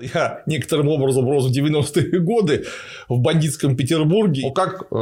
Я некоторым образом рос в 90-е годы в бандитском Петербурге. Ну, как э,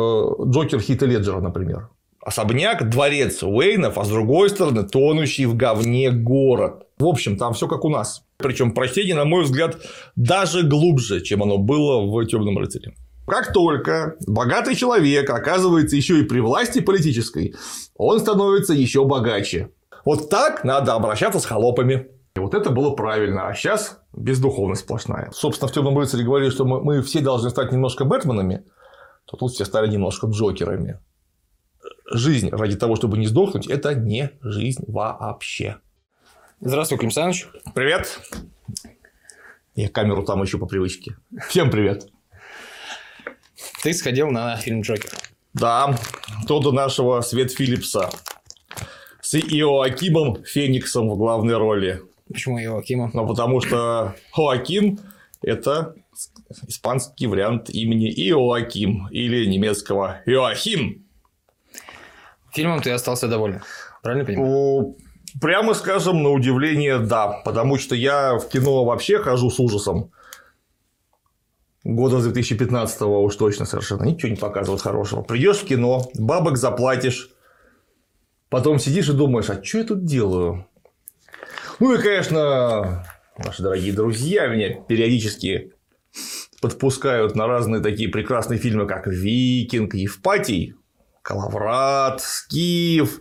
Джокер Хита Леджера, например. Особняк, дворец Уэйнов, а с другой стороны, тонущий в говне город. В общем, там все как у нас. Причем прочтение, на мой взгляд, даже глубже, чем оно было в Темном рыцаре. Как только богатый человек оказывается еще и при власти политической, он становится еще богаче. Вот так надо обращаться с холопами. И вот это было правильно. А сейчас бездуховность сплошная. Собственно, в темном рыцаре говорили, что мы, мы все должны стать немножко Бэтменами, то тут все стали немножко Джокерами. Жизнь ради того, чтобы не сдохнуть, это не жизнь вообще. Здравствуй, Клим Саныч. Привет. Я камеру там еще по привычке. Всем привет. Ты сходил на фильм Джокер. Да, то до нашего Свет Филлипса с Иоакимом Фениксом в главной роли. Почему Иоакима? Ну, потому что Хоакин – это испанский вариант имени Иоаким или немецкого Иоахим. Фильмом ты остался доволен, правильно понимаю? Прямо скажем, на удивление, да. Потому что я в кино вообще хожу с ужасом. Года с 2015 уж точно совершенно ничего не показывают хорошего. Придешь в кино, бабок заплатишь, потом сидишь и думаешь, а что я тут делаю? Ну и, конечно, наши дорогие друзья меня периодически подпускают на разные такие прекрасные фильмы, как «Викинг», «Евпатий», «Калаврат», «Скиф»,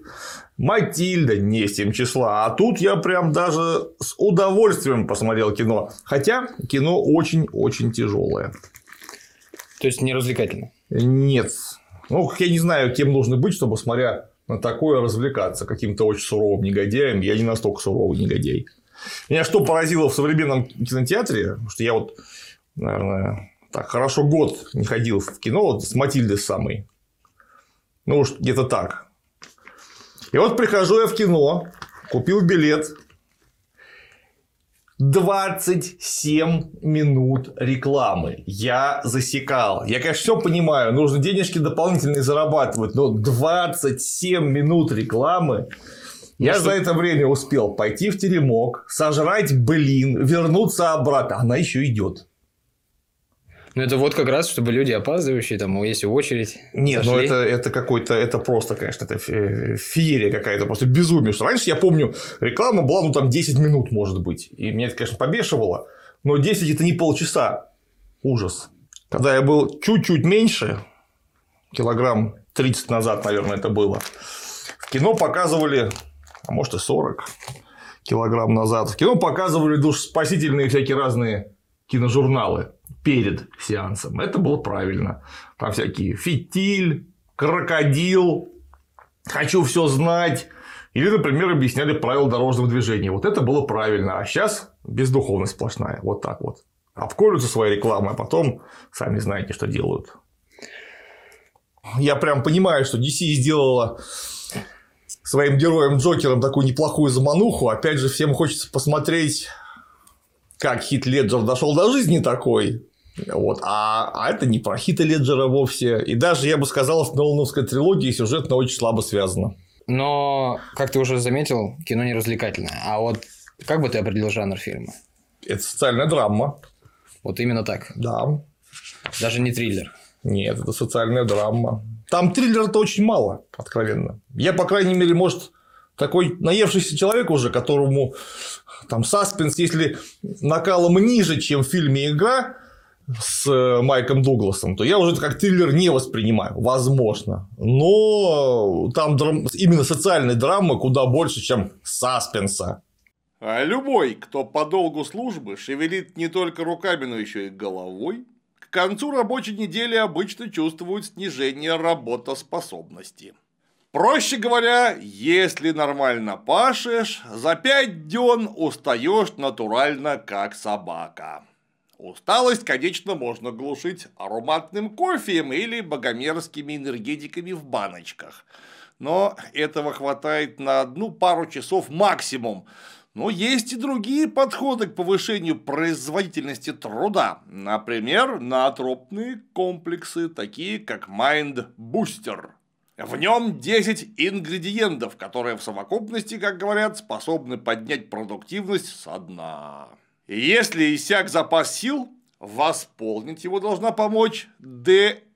«Матильда», не с тем числа. А тут я прям даже с удовольствием посмотрел кино. Хотя кино очень-очень тяжелое. То есть не развлекательно? Нет. Ну, я не знаю, кем нужно быть, чтобы, смотря на такое развлекаться каким-то очень суровым негодяем. Я не настолько суровый негодяй. Меня что поразило в современном кинотеатре, что я вот, наверное, так хорошо год не ходил в кино вот с Матильдой самой. Ну, уж где-то так. И вот прихожу я в кино, купил билет, 27 минут рекламы. Я засекал. Я, конечно, все понимаю. Нужно денежки дополнительные зарабатывать. Но 27 минут рекламы. Ну, я что... за это время успел пойти в теремок, сожрать блин, вернуться обратно. Она еще идет. Ну, это вот как раз, чтобы люди опаздывающие, там, если очередь. Нет, ну это, это какой-то, это просто, конечно, это феерия какая-то, просто безумие. Что раньше, я помню, реклама была, ну, там, 10 минут, может быть. И меня это, конечно, побешивало. Но 10 это не полчаса. Ужас. Когда я был чуть-чуть меньше, килограмм 30 назад, наверное, это было, в кино показывали, а может и 40 килограмм назад, в кино показывали душ спасительные всякие разные киножурналы перед сеансом. Это было правильно. Там всякие фитиль, крокодил, хочу все знать. Или, например, объясняли правила дорожного движения. Вот это было правильно. А сейчас бездуховность сплошная. Вот так вот. Обколются своей рекламой, а потом сами знаете, что делают. Я прям понимаю, что DC сделала своим героем Джокером такую неплохую замануху. Опять же, всем хочется посмотреть, как Хит Леджер дошел до жизни такой. Вот. А, а это не про Хита Леджера вовсе. И даже, я бы сказал, с Нолановской трилогией сюжетно очень слабо связано. Но, как ты уже заметил, кино не развлекательное. А вот как бы ты определил жанр фильма? Это социальная драма. Вот именно так? Да. Даже не триллер? Нет, это социальная драма. Там триллера-то очень мало, откровенно. Я, по крайней мере, может, такой наевшийся человек уже, которому там саспенс, если накалом ниже, чем в фильме «Игра», с э, Майком Дугласом, то я уже как триллер не воспринимаю, возможно. Но там драм... именно социальной драмы куда больше, чем саспенса. А любой, кто по долгу службы шевелит не только руками, но еще и головой, к концу рабочей недели обычно чувствует снижение работоспособности. Проще говоря, если нормально пашешь, за пять дён устаешь натурально как собака. Усталость, конечно, можно глушить ароматным кофеем или богомерзкими энергетиками в баночках. Но этого хватает на одну пару часов максимум. Но есть и другие подходы к повышению производительности труда. Например, наотропные комплексы, такие как Mind Booster. В нем 10 ингредиентов, которые в совокупности, как говорят, способны поднять продуктивность со дна. Если иссяк запас сил, восполнить его должна помочь ДМАЭ.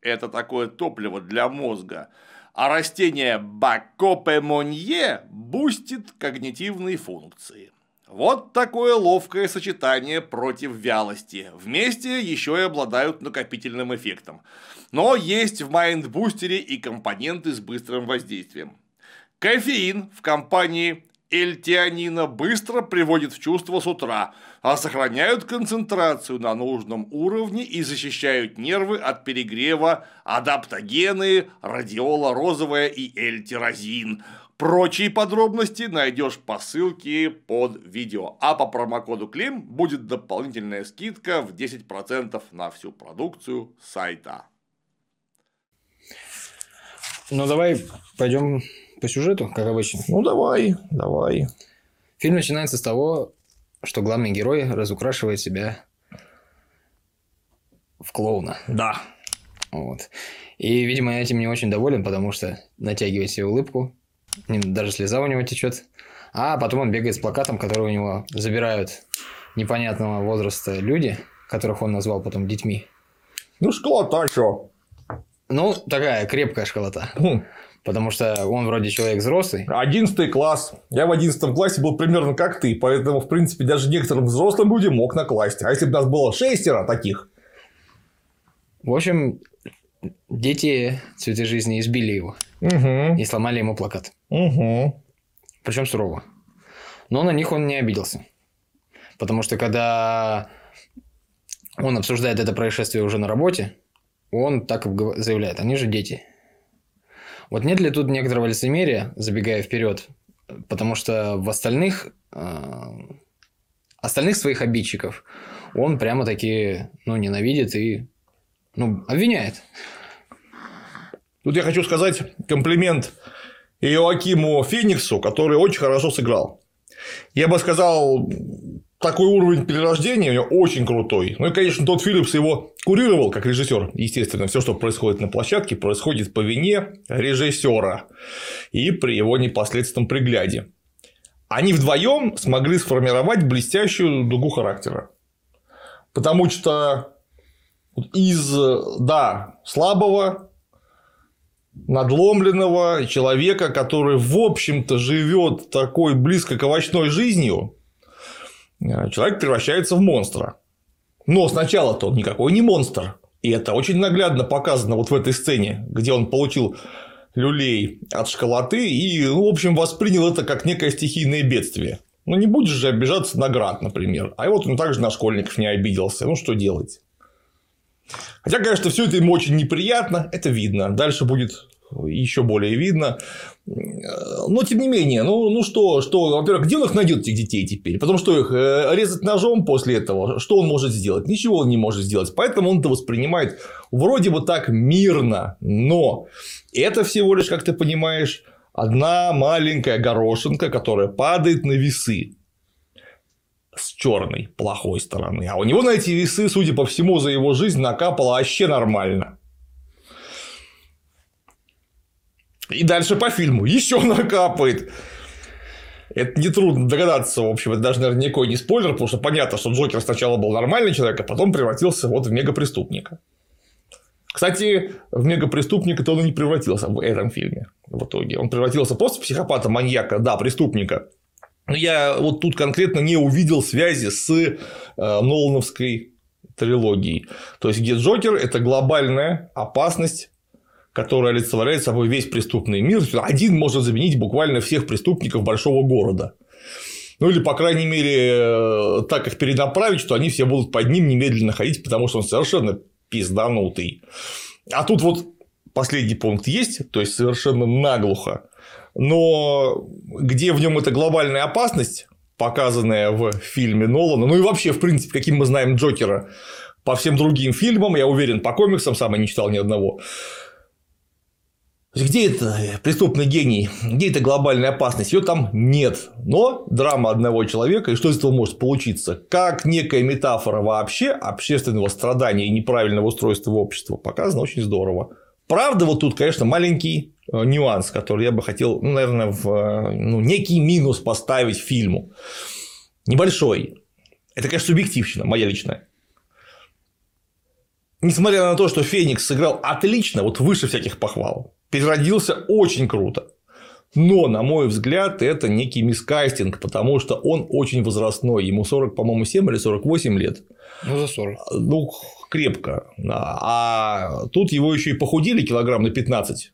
Это такое топливо для мозга. А растение Бакопа Монье бустит когнитивные функции. Вот такое ловкое сочетание против вялости. Вместе еще и обладают накопительным эффектом. Но есть в Mind Booster е и компоненты с быстрым воздействием. Кофеин в компании L-теанина быстро приводит в чувство с утра, а сохраняют концентрацию на нужном уровне и защищают нервы от перегрева адаптогены, родиола розовая и L-тирозин. Прочие подробности найдешь по ссылке под видео. А по промокоду Клим будет дополнительная скидка в 10% на всю продукцию сайта. Ну, давай пойдем по сюжету, как обычно. Ну, давай, давай. Фильм начинается с того, что главный герой разукрашивает себя в клоуна. Да. Вот. И, видимо, этим не очень доволен, потому что натягивает себе улыбку, даже слеза у него течет. А потом он бегает с плакатом, который у него забирают непонятного возраста люди, которых он назвал потом детьми. Ну, школота что? Ну, такая крепкая школота. Хм. Потому что он вроде человек взрослый. Одиннадцатый класс. Я в одиннадцатом классе был примерно как ты, поэтому, в принципе, даже некоторым взрослым людям мог накласть. А если бы нас было шестеро таких? В общем, дети цветы жизни избили его Угу. и сломали ему плакат. Угу. Причем сурово. Но на них он не обиделся. Потому что когда он обсуждает это происшествие уже на работе, он так заявляет, они же дети. Вот нет ли тут некоторого лицемерия, забегая вперед, потому что в остальных, э, остальных своих обидчиков он прямо таки, ну, ненавидит и, ну, обвиняет. Тут я хочу сказать комплимент Иоакиму Фениксу, который очень хорошо сыграл. Я бы сказал, такой уровень перерождения у него очень крутой. Ну и, конечно, тот Филлипс его курировал как режиссер. Естественно, все, что происходит на площадке, происходит по вине режиссера и при его непосредственном пригляде. Они вдвоем смогли сформировать блестящую дугу характера. Потому что из, да, слабого, надломленного человека, который, в общем-то, живет такой близко к овощной жизнью, человек превращается в монстра. Но сначала-то он никакой не монстр. И это очень наглядно показано вот в этой сцене, где он получил люлей от школоты и, ну, в общем, воспринял это как некое стихийное бедствие. Ну, не будешь же обижаться на град, например. А вот он также на школьников не обиделся. Ну, что делать? Хотя, конечно, все это ему очень неприятно, это видно. Дальше будет еще более видно. Но, тем не менее, ну, ну что, что, во-первых, где он их найдет, этих детей теперь? Потому что их э, резать ножом после этого, что он может сделать? Ничего он не может сделать. Поэтому он это воспринимает вроде бы так мирно, но это всего лишь, как ты понимаешь, одна маленькая горошинка, которая падает на весы с черной, плохой стороны. А у него на эти весы, судя по всему, за его жизнь накапало вообще нормально. И дальше по фильму еще накапает. Это нетрудно догадаться, в общем, это даже, наверное, никакой не спойлер, потому что понятно, что Джокер сначала был нормальный человек, а потом превратился вот в мегапреступника. Кстати, в мегапреступника-то он и не превратился в этом фильме в итоге. Он превратился просто в психопата, маньяка, да, преступника. Но я вот тут конкретно не увидел связи с э, Нолановской трилогией. То есть, где Джокер – это глобальная опасность которая олицетворяет собой весь преступный мир. Один может заменить буквально всех преступников большого города. Ну, или, по крайней мере, так их перенаправить, что они все будут под ним немедленно ходить, потому что он совершенно пизданутый. А тут вот последний пункт есть, то есть совершенно наглухо. Но где в нем эта глобальная опасность, показанная в фильме Нолана, ну и вообще, в принципе, каким мы знаем Джокера по всем другим фильмам, я уверен, по комиксам сам я не читал ни одного, где это преступный гений? Где эта глобальная опасность? Ее там нет. Но драма одного человека, и что из этого может получиться? Как некая метафора вообще общественного страдания и неправильного устройства общества показано очень здорово. Правда, вот тут, конечно, маленький э, нюанс, который я бы хотел, ну, наверное, в ну, некий минус поставить фильму. небольшой. Это, конечно, субъективщина, моя личная. Несмотря на то, что Феникс сыграл отлично, вот выше всяких похвал, переродился очень круто. Но, на мой взгляд, это некий мискастинг, потому что он очень возрастной. Ему 40, по-моему, 7 или 48 лет. Ну, за 40. Ну, крепко. А тут его еще и похудели килограмм на 15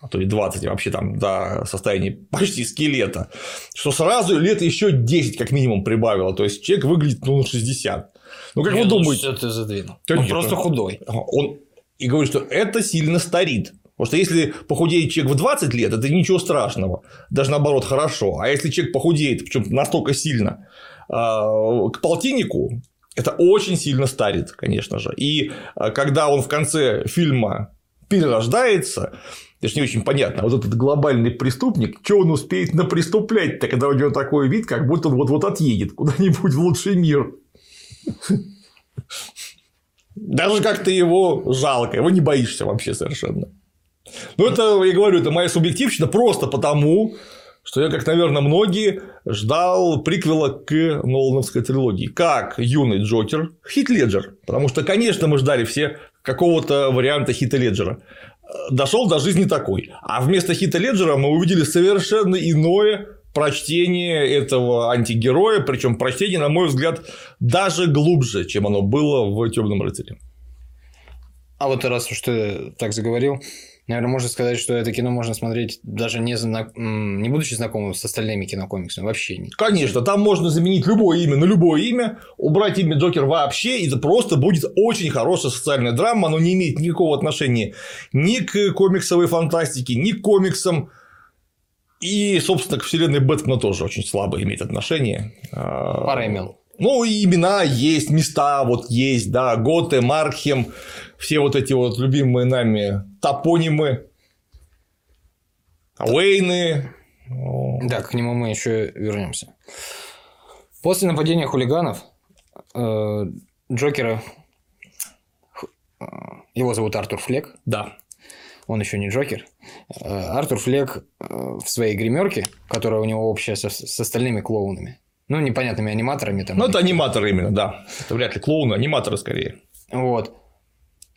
а то и 20 вообще там до состояния почти скелета, что сразу лет еще 10 как минимум прибавило. То есть человек выглядит ну, на 60. Ну, как Не, вы ну, думаете? что ты задвинул? Он нет, просто ну, худой. Он и говорит, что это сильно старит. Потому что если похудеет человек в 20 лет, это ничего страшного. Даже наоборот хорошо. А если человек похудеет, причем настолько сильно, а, к полтиннику, это очень сильно старит, конечно же. И а, когда он в конце фильма перерождается, это же не очень понятно. Вот этот глобальный преступник, что он успеет напреступлять-то, когда у него такой вид, как будто он вот-вот отъедет куда-нибудь в лучший мир. Даже как-то его жалко, его не боишься вообще совершенно. Ну, это, я говорю, это моя субъективщина просто потому, что я, как, наверное, многие, ждал приквела к Нолановской трилогии. Как юный Джокер, Хит Леджер. Потому что, конечно, мы ждали все какого-то варианта Хита Леджера. Дошел до жизни такой. А вместо Хита Леджера мы увидели совершенно иное прочтение этого антигероя, причем прочтение, на мой взгляд, даже глубже, чем оно было в Темном рыцаре. А вот раз уж ты так заговорил, наверное, можно сказать, что это кино можно смотреть даже не, зна... м, не будучи знакомым с остальными кинокомиксами, вообще не. Конечно, там можно заменить любое имя на любое имя, убрать имя Джокер вообще, и это просто будет очень хорошая социальная драма, оно не имеет никакого отношения ни к комиксовой фантастике, ни к комиксам, и, собственно, к вселенной Бэтмена тоже очень слабо имеет отношение. А, Пара имен. Ну, и имена есть, места вот есть, да, Готе, Маркхем, все вот эти вот любимые нами топонимы, Уэйны. Да, к нему мы еще вернемся. После нападения хулиганов э, Джокера э, его зовут Артур Флек, Да. он еще не Джокер. Э, Артур Флек э, в своей гримерке, которая у него общая со- с остальными клоунами, ну, непонятными аниматорами там. Ну, это аниматоры именно, да. Это вряд ли клоуны, аниматоры скорее. Вот.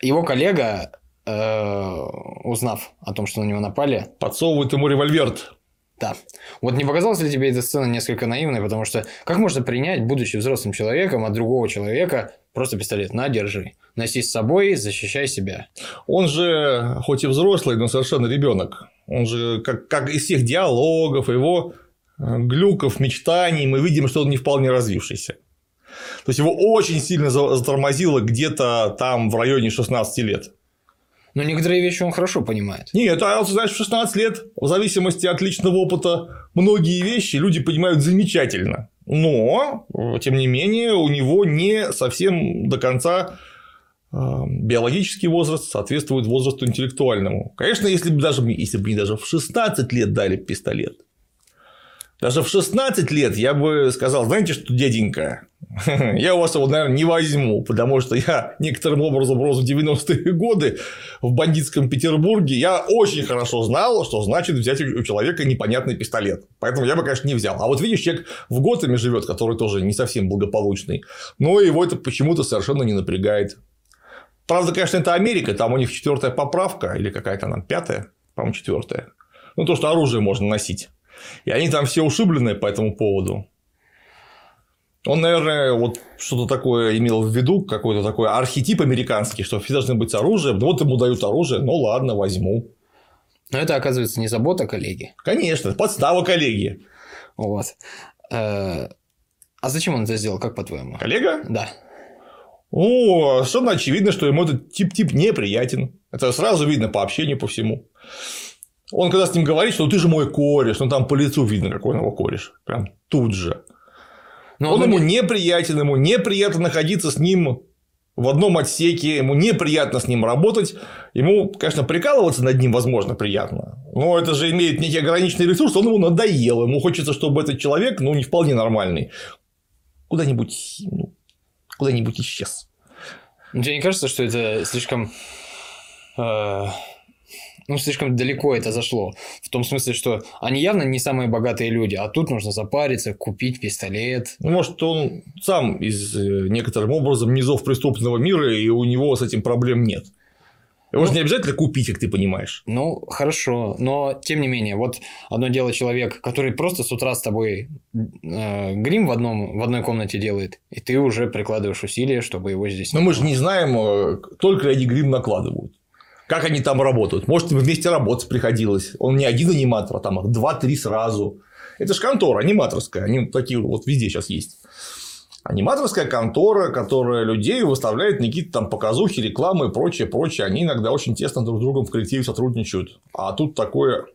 Его коллега, э, узнав о том, что на него напали, Подсовывают ему револьвер. Да. Вот не показалась ли тебе эта сцена несколько наивной, потому что как можно принять, будучи взрослым человеком, от другого человека просто пистолет? На, держи. Носи с собой, защищай себя. Он же, хоть и взрослый, но совершенно ребенок. Он же, как, как из всех диалогов, его глюков, мечтаний, мы видим, что он не вполне развившийся. То есть его очень сильно за- затормозило где-то там в районе 16 лет. Но некоторые вещи он хорошо понимает. Нет, а вот, знаешь, в 16 лет, в зависимости от личного опыта, многие вещи люди понимают замечательно. Но, тем не менее, у него не совсем до конца э, биологический возраст соответствует возрасту интеллектуальному. Конечно, если бы даже, если бы мне даже в 16 лет дали пистолет, даже в 16 лет я бы сказал, знаете что, дяденька, я у вас его, наверное, не возьму, потому что я некоторым образом рос в 90-е годы в бандитском Петербурге. Я очень хорошо знал, что значит взять у человека непонятный пистолет. Поэтому я бы, конечно, не взял. А вот видишь, человек в Готэме живет, который тоже не совсем благополучный, но его это почему-то совершенно не напрягает. Правда, конечно, это Америка, там у них четвертая поправка, или какая-то она, пятая, по-моему, четвертая. Ну, то, что оружие можно носить. И они там все ушибленные по этому поводу. Он, наверное, вот что-то такое имел в виду, какой-то такой архетип американский, что все должны быть с оружием. Вот ему дают оружие, ну ладно, возьму. Но это, оказывается, не забота коллеги. Конечно, подстава коллеги. Вот. Э, А зачем он это сделал, как по-твоему? Коллега? Да. О, совершенно очевидно, что ему этот тип-тип неприятен. Это сразу видно по общению, по всему. Он когда с ним говорит, что «Ну, ты же мой кореш, ну там по лицу видно, какой он его кореш. Прям тут же. Но Он он ему не- неприятен, ему неприятно находиться с ним в одном отсеке, ему неприятно с ним работать. Ему, конечно, прикалываться над ним, возможно, приятно. Но это же имеет некий ограниченный ресурс, он ему надоел. Ему хочется, чтобы этот человек, ну, не вполне нормальный, куда-нибудь, ну, куда-нибудь исчез. Тебе не кажется, что это слишком э, ну, слишком далеко это зашло. В том смысле, что они явно не самые богатые люди, а тут нужно запариться, купить пистолет. Ну, может, он сам из э, некоторым образом низов преступного мира, и у него с этим проблем нет. Его же не обязательно купить, как ты понимаешь. Ну, хорошо, но тем не менее, вот одно дело человек, который просто с утра с тобой э, грим в, одном, в одной комнате делает, и ты уже прикладываешь усилия, чтобы его здесь... Но мы же не знаем, э, только ли они грим накладывают. Как они там работают? Может, им вместе работать приходилось. Он не один аниматор, а там их два-три сразу. Это же контора аниматорская. Они такие вот везде сейчас есть. Аниматорская контора, которая людей выставляет на какие-то там показухи, рекламы и прочее, прочее. Они иногда очень тесно друг с другом в коллективе сотрудничают. А тут такое,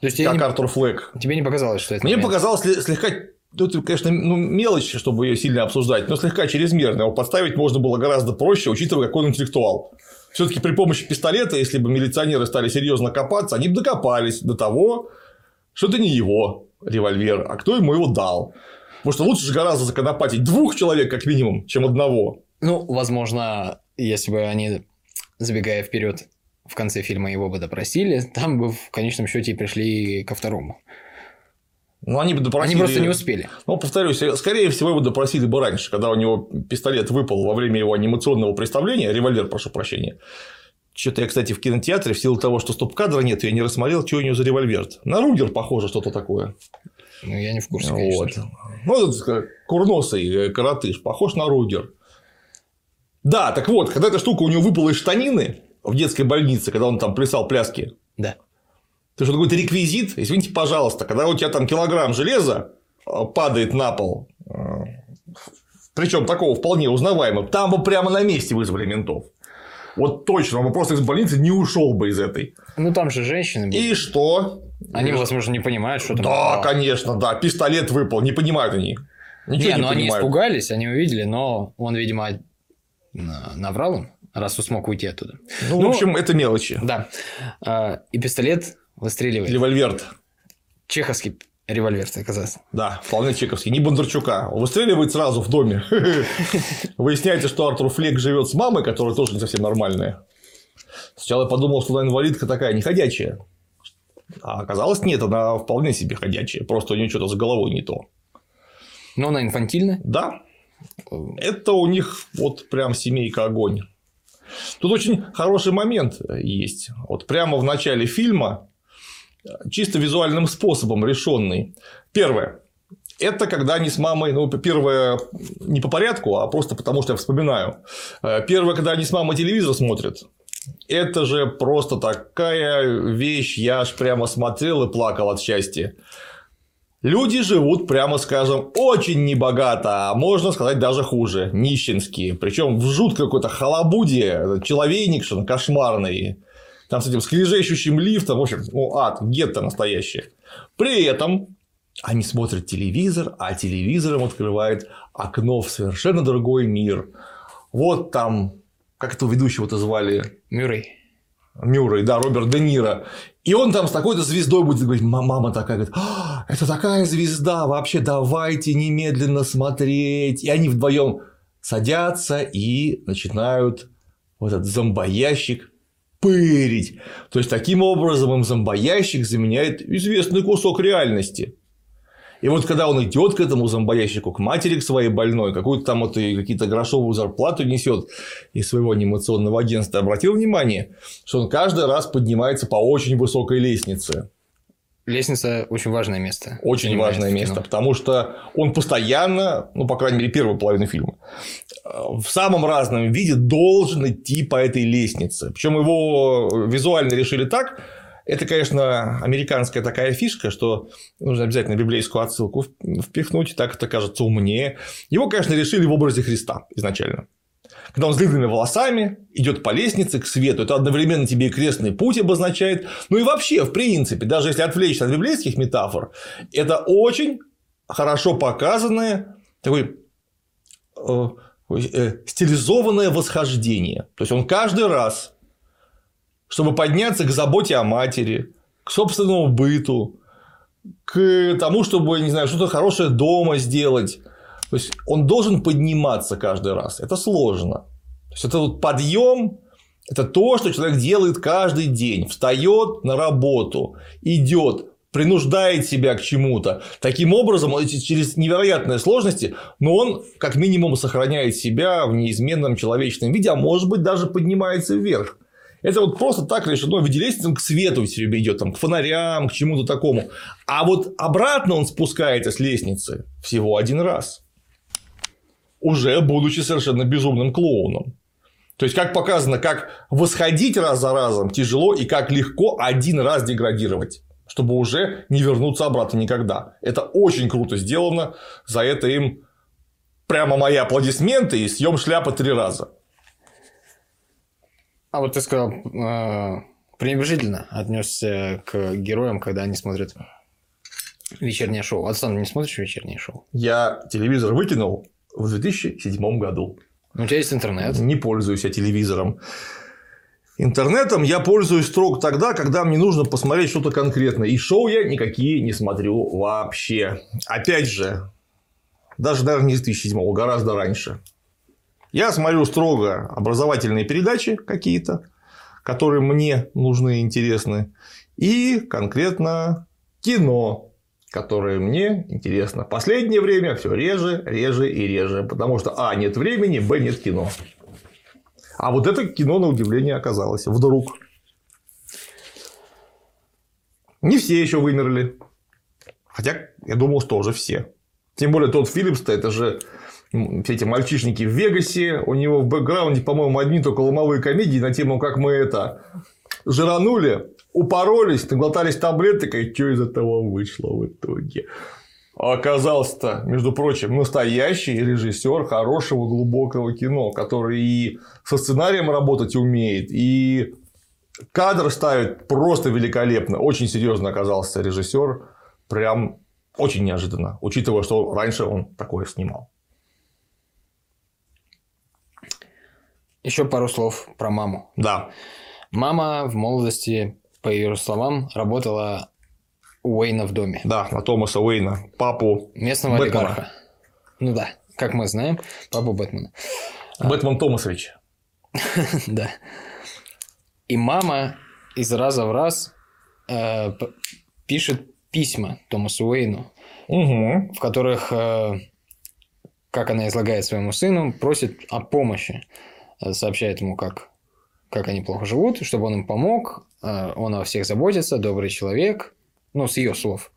То есть, как тебе, Артур Флэк. не, тебе не показалось, что это... Мне момент? показалось сле- слегка ну, это, конечно, ну, мелочь, чтобы ее сильно обсуждать, но слегка чрезмерно. Его подставить можно было гораздо проще, учитывая, какой он интеллектуал. Все-таки при помощи пистолета, если бы милиционеры стали серьезно копаться, они бы докопались до того, что это не его револьвер, а кто ему его дал. Потому что лучше же гораздо законопатить двух человек, как минимум, чем одного. Ну, возможно, если бы они, забегая вперед, в конце фильма его бы допросили, там бы в конечном счете и пришли ко второму. Но они бы допросили... Они просто не успели. Ну, повторюсь, скорее всего, его допросили бы раньше, когда у него пистолет выпал во время его анимационного представления, револьвер, прошу прощения. Что-то я, кстати, в кинотеатре, в силу того, что стоп-кадра нет, я не рассмотрел, что у него за револьвер. На Ругер похоже что-то такое. Ну, я не в курсе, конечно. Вот. Ну, этот курносый э, коротыш, похож на Ругер. Да, так вот, когда эта штука у него выпала из штанины в детской больнице, когда он там плясал пляски, Да. То что какой-то реквизит, извините, пожалуйста, когда у тебя там килограмм железа э, падает на пол, причем такого вполне узнаваемого, там бы прямо на месте вызвали ментов. Вот точно, он бы просто из больницы не ушел бы из этой. Ну, там же женщины были. И что? Они, возможно, не понимают, что там. Да, попало. конечно, да. Пистолет выпал, не понимают они. Ничего не, не, ну они понимают. испугались, они увидели, но он, видимо, на- наврал им, раз он смог уйти оттуда. Ну, Ну, в общем, это мелочи. Да. А, И пистолет выстреливает. Револьвер. Чеховский револьвер, так оказалось. Да, вполне чековский. Не Бондарчука. Он выстреливает сразу в доме. Выясняется, что Артур Флек живет с мамой, которая тоже не совсем нормальная. Сначала я подумал, что она инвалидка такая неходячая. А оказалось, нет, она вполне себе ходячая. Просто у нее что-то с головой не то. Но она инфантильна. Да, это у них вот прям семейка огонь. Тут очень хороший момент есть. Вот прямо в начале фильма, чисто визуальным способом решенный. Первое. Это когда они с мамой, ну, первое, не по порядку, а просто потому, что я вспоминаю. Э, Первое, когда они с мамой телевизор смотрят. Это же просто такая вещь, я аж прямо смотрел и плакал от счастья. Люди живут, прямо скажем, очень небогато, а можно сказать даже хуже, нищенские. Причем в жуткой какой-то халабуде, человейникшин кошмарный. Там с этим скрежещущим лифтом, в общем, ну, ад, гетто настоящее. При этом они смотрят телевизор, а телевизором открывает окно в совершенно другой мир. Вот там, как этого ведущего-то звали? Мюррей. Мюррей, да, Роберт Де Ниро. И он там с такой-то звездой будет говорить, «Ма- мама такая говорит, «А, это такая звезда, вообще давайте немедленно смотреть. И они вдвоем садятся и начинают вот этот зомбоящик пырить. То есть, таким образом им зомбоящик заменяет известный кусок реальности. И вот когда он идет к этому зомбоящику, к матери к своей больной, какую-то там вот какие-то грошовую зарплату несет из своего анимационного агентства, обратил внимание, что он каждый раз поднимается по очень высокой лестнице. Лестница очень важное место. Очень важное место, потому что он постоянно, ну, по крайней мере, первую половину фильма, э, в самом разном виде должен идти по этой лестнице. Причем его визуально решили так. Это, конечно, американская такая фишка, что нужно обязательно библейскую отсылку впихнуть, так это кажется умнее. Его, конечно, решили в образе Христа изначально. Когда он с длинными волосами идет по лестнице к свету, это одновременно тебе и крестный путь обозначает. Ну и вообще, в принципе, даже если отвлечься от библейских метафор, это очень хорошо показанное такой э, э, стилизованное восхождение. То есть он каждый раз, чтобы подняться к заботе о матери, к собственному быту, к тому, чтобы, не знаю, что-то хорошее дома сделать. То есть он должен подниматься каждый раз. Это сложно. То есть это вот подъем, Это то, что человек делает каждый день. Встает на работу, идет, принуждает себя к чему-то. Таким образом, через невероятные сложности, но он как минимум сохраняет себя в неизменном человечном виде, а может быть даже поднимается вверх. Это вот просто так решено в виде лестницы, к свету все время идет, там, к фонарям, к чему-то такому. А вот обратно он спускается с лестницы всего один раз. Уже будучи совершенно безумным клоуном. То есть, как показано, как восходить раз за разом тяжело и как легко один раз деградировать чтобы уже не вернуться обратно никогда. Это очень круто сделано. За это им прямо мои аплодисменты и съем шляпы три раза. А вот ты сказал, э, пренебрежительно отнесся к героям, когда они смотрят вечернее шоу. А ты сам не смотришь вечернее шоу? Я телевизор выкинул в 2007 году. У тебя есть интернет? Не пользуюсь я телевизором. Интернетом я пользуюсь строго тогда, когда мне нужно посмотреть что-то конкретное. И шоу я никакие не смотрю вообще. Опять же, даже, наверное, не с 2007 гораздо раньше. Я смотрю строго образовательные передачи какие-то, которые мне нужны и интересны. И конкретно кино, которое мне интересно. Последнее время все реже, реже и реже. Потому что А. Нет времени, Б. Нет кино. А вот это кино, на удивление, оказалось. Вдруг. Не все еще вымерли. Хотя я думал, что уже все. Тем более тот Филлипс-то, это же все эти мальчишники в Вегасе, у него в бэкграунде, по-моему, одни только ломовые комедии на тему, как мы это жиранули, упоролись, наглотались таблеток, и что из этого вышло в итоге. А оказался-то, между прочим, настоящий режиссер хорошего глубокого кино, который и со сценарием работать умеет, и кадр ставит просто великолепно. Очень серьезно оказался режиссер, прям очень неожиданно, учитывая, что раньше он такое снимал. Еще пару слов про маму. Да. Мама в молодости, по ее словам, работала Уэйна в доме. Да, на Томаса Уэйна, папу Местного Бэтмена. олигарха. Ну да, как мы знаем, папу Бэтмена. Бэтмен Томасович. да. И мама из раза в раз э, пишет письма Томасу Уэйну, угу. в которых, э, как она излагает своему сыну, просит о помощи, э, сообщает ему, как, как они плохо живут, чтобы он им помог, он о всех заботится, добрый человек, ну, с ее слов.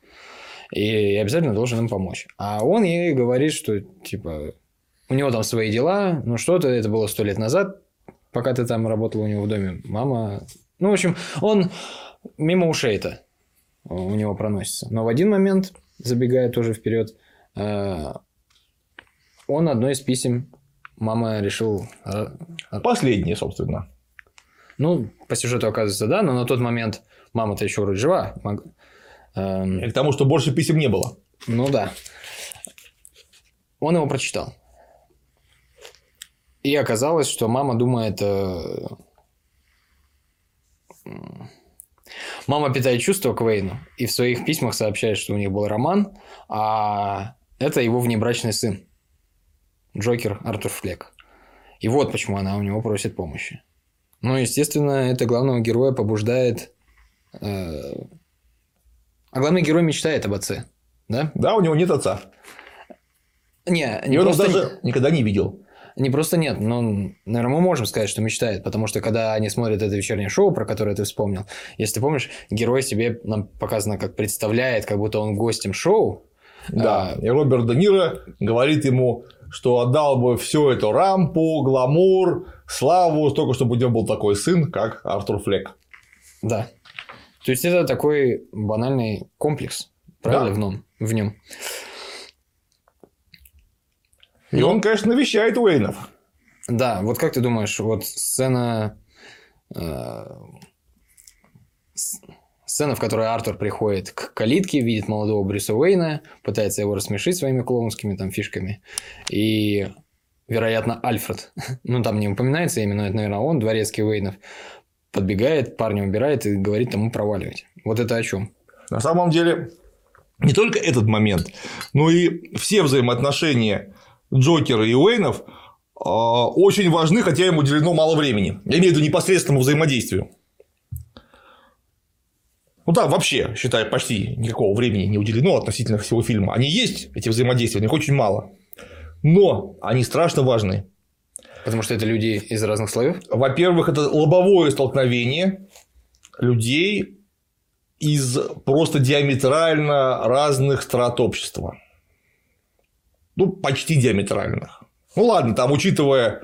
И обязательно должен им помочь. А он ей говорит, что, типа, у него там свои дела, ну, что-то, это было сто лет назад, пока ты там работал у него в доме. Мама... Ну, в общем, он мимо ушей-то у него проносится. Но в один момент, забегая тоже вперед, э, он одно из писем мама решил... Э, Последнее, собственно. Ну, по сюжету оказывается, да, но на тот момент мама-то еще вроде жива. Эм... И к тому, что больше писем не было. Ну да. Он его прочитал. И оказалось, что мама думает... Э... Мама питает чувства к Вейну и в своих письмах сообщает, что у них был роман, а это его внебрачный сын. Джокер Артур Флек. И вот почему она у него просит помощи. Ну, естественно, это главного героя побуждает э, а главный герой мечтает об отце, да? Да, у него нет отца. Не, не просто... он даже никогда не видел. Не просто нет, но, наверное, мы можем сказать, что мечтает, потому что когда они смотрят это вечернее шоу, про которое ты вспомнил, если ты помнишь, герой себе нам показано как представляет, как будто он гостем шоу. Да, а... и Роберт Де Ниро говорит ему, что отдал бы все это рампу, гламур, славу, только чтобы у него был такой сын, как Артур Флек. Да. То есть это такой банальный комплекс, правильно, да. в, нем, в нем. И он, конечно, навещает Уэйнов. Да, вот как ты думаешь, вот сцена... Э, сцена, в которой Артур приходит к калитке, видит молодого Брюса Уэйна, пытается его рассмешить своими клоунскими там фишками. И, вероятно, Альфред, ну там не упоминается именно, это, наверное, он, дворецкий Уэйнов, подбегает, парня убирает и говорит тому проваливать. Вот это о чем? На самом деле, не только этот момент, но и все взаимоотношения Джокера и Уэйнов очень важны, хотя им уделено мало времени. Я имею в виду непосредственному взаимодействию. Ну да, вообще, считай, почти никакого времени не уделено относительно всего фильма. Они есть, эти взаимодействия, их очень мало. Но они страшно важны. Потому что это люди из разных слоев? Во-первых, это лобовое столкновение людей из просто диаметрально разных страт общества. Ну, почти диаметральных. Ну ладно, там, учитывая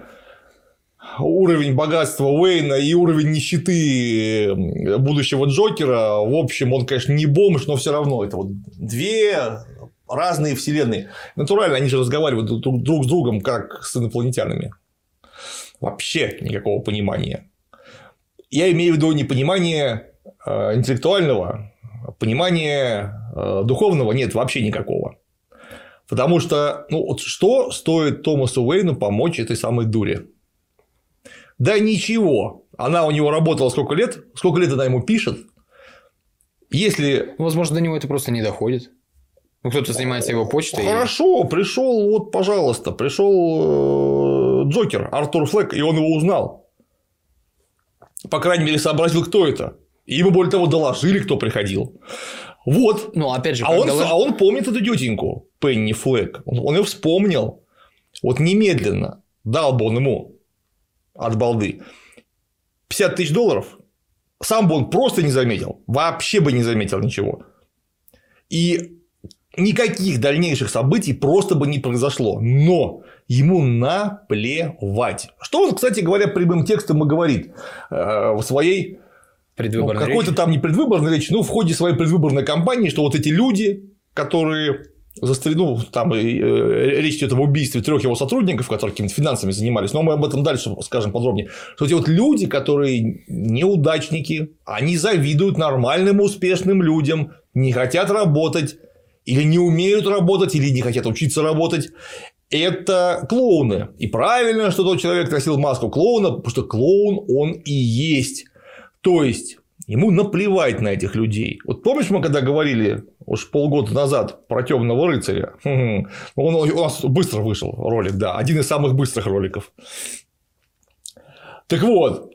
уровень богатства Уэйна и уровень нищеты будущего Джокера, в общем, он, конечно, не бомж, но все равно это вот две разные вселенные. Натурально они же разговаривают друг, друг с другом, как с инопланетянами. Вообще никакого понимания. Я имею в виду не понимание э, интеллектуального, а понимание э, духовного нет вообще никакого. Потому что, ну, вот что стоит Томасу Уэйну помочь этой самой дуре? Да ничего. Она у него работала сколько лет? Сколько лет она ему пишет? Если... Возможно, до него это просто не доходит. Ну, кто-то занимается его почтой. Хорошо, и... пришел, вот, пожалуйста, пришел э, Джокер, Артур Флэк, и он его узнал. По крайней мере, сообразил, кто это. И ему, более того, доложили, кто приходил. Вот. Ну, опять же, а он, долож... а он помнит эту тетеньку, Пенни Флэк. Он, он ее вспомнил. Вот немедленно дал бы он ему от балды 50 тысяч долларов, сам бы он просто не заметил. Вообще бы не заметил ничего. И никаких дальнейших событий просто бы не произошло. Но ему наплевать. Что он, кстати говоря, прямым текстом и говорит э, в своей предвыборной ну, какой-то там не предвыборной речи, но в ходе своей предвыборной кампании, что вот эти люди, которые застрелил, там э, речь идет об убийстве трех его сотрудников, которые какими-то финансами занимались, но мы об этом дальше скажем подробнее, что эти вот люди, которые неудачники, они завидуют нормальным успешным людям, не хотят работать, или не умеют работать, или не хотят учиться работать, это клоуны. И правильно, что тот человек носил маску клоуна, потому что клоун он и есть. То есть, ему наплевать на этих людей. Вот помнишь, мы когда говорили уж полгода назад про темного рыцаря. Он у нас быстро вышел ролик, да, один из самых быстрых роликов. Так вот,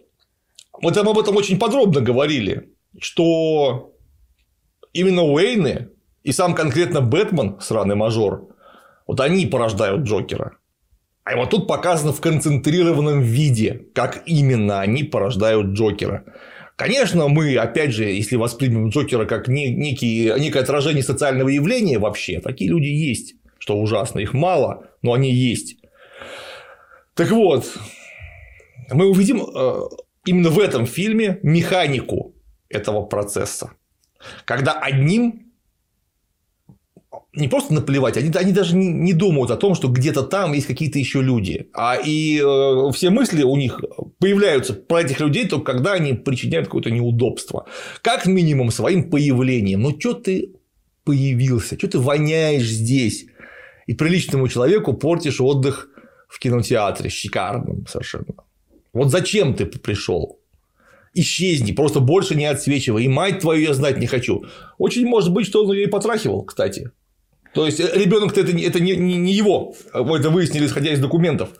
мы там об этом очень подробно говорили, что именно Уэйны и сам конкретно Бэтмен, сраный мажор, вот они порождают Джокера. А вот тут показано в концентрированном виде, как именно они порождают Джокера. Конечно, мы, опять же, если воспримем Джокера как некий, некое отражение социального явления вообще, такие люди есть, что ужасно, их мало, но они есть. Так вот, мы увидим э, именно в этом фильме механику этого процесса. Когда одним не просто наплевать, они, они даже не, не думают о том, что где-то там есть какие-то еще люди. А и э, все мысли у них появляются про этих людей только когда они причиняют какое-то неудобство. Как минимум своим появлением. Ну, что ты появился? Что ты воняешь здесь? И приличному человеку портишь отдых в кинотеатре шикарным совершенно. Вот зачем ты пришел? Исчезни, просто больше не отсвечивай. И мать твою я знать не хочу. Очень может быть, что он ее и потрахивал, кстати. То есть э, ребенок-то это, это не, не, не его. Мы это выяснили, исходя из документов,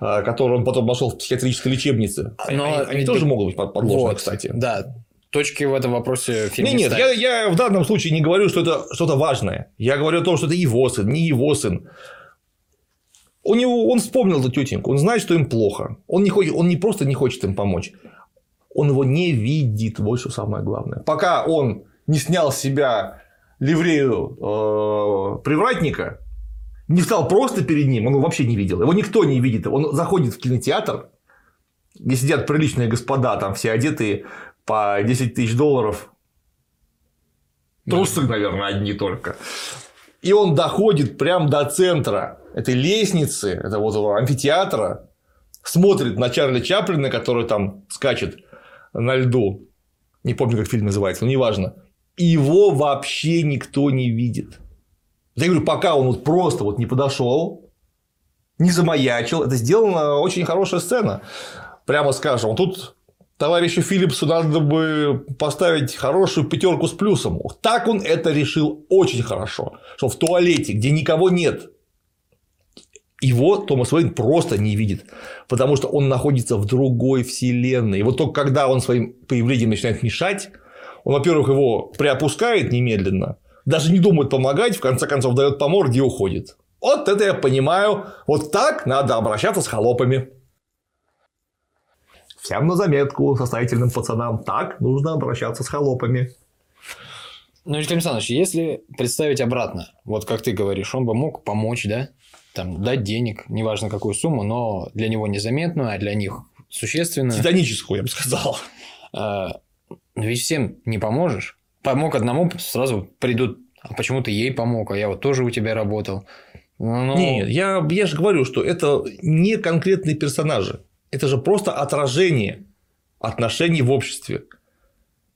а, которые он потом нашел в психиатрической лечебнице. Но они, они тоже могут быть подложны, вот, кстати. Да. Точки в этом вопросе фильм не, Нет, я, я в данном случае не говорю, что это что-то важное. Я говорю о том, что это его сын, не его сын. У него, он вспомнил эту тетеньку, он знает, что им плохо. Он не, хочет, он не просто не хочет им помочь, он его не видит, вот что самое главное. Пока он не снял с себя ливрею э, привратника, не встал просто перед ним, он его вообще не видел. Его никто не видит. Он заходит в кинотеатр, где сидят приличные господа, там все одетые по 10 тысяч долларов. Трусы, наверное, одни только. И он доходит прямо до центра этой лестницы, это вот амфитеатра, смотрит на Чарли Чаплина, который там скачет на льду. Не помню, как фильм называется, но неважно его вообще никто не видит. Я говорю, пока он вот просто вот не подошел, не замаячил, это сделана очень хорошая сцена. Прямо скажем, тут товарищу Филлипсу надо бы поставить хорошую пятерку с плюсом. Так он это решил очень хорошо, что в туалете, где никого нет, Его Томас Уэйн просто не видит, потому что он находится в другой вселенной. И вот только когда он своим появлением начинает мешать, он, во-первых, его приопускает немедленно, даже не думает помогать, в конце концов дает по морде и уходит. Вот это я понимаю. Вот так надо обращаться с холопами. Всем на заметку состоятельным пацанам. Так нужно обращаться с холопами. Ну, Виктор Александрович, если представить обратно, вот как ты говоришь, он бы мог помочь, да? Там, дать денег, неважно какую сумму, но для него незаметную, а для них существенную. Титаническую, я бы сказал. Но ведь всем не поможешь. Помог одному, сразу придут, а почему ты ей помог, а я вот тоже у тебя работал. Ну... Нет, я, я же говорю, что это не конкретные персонажи. Это же просто отражение отношений в обществе.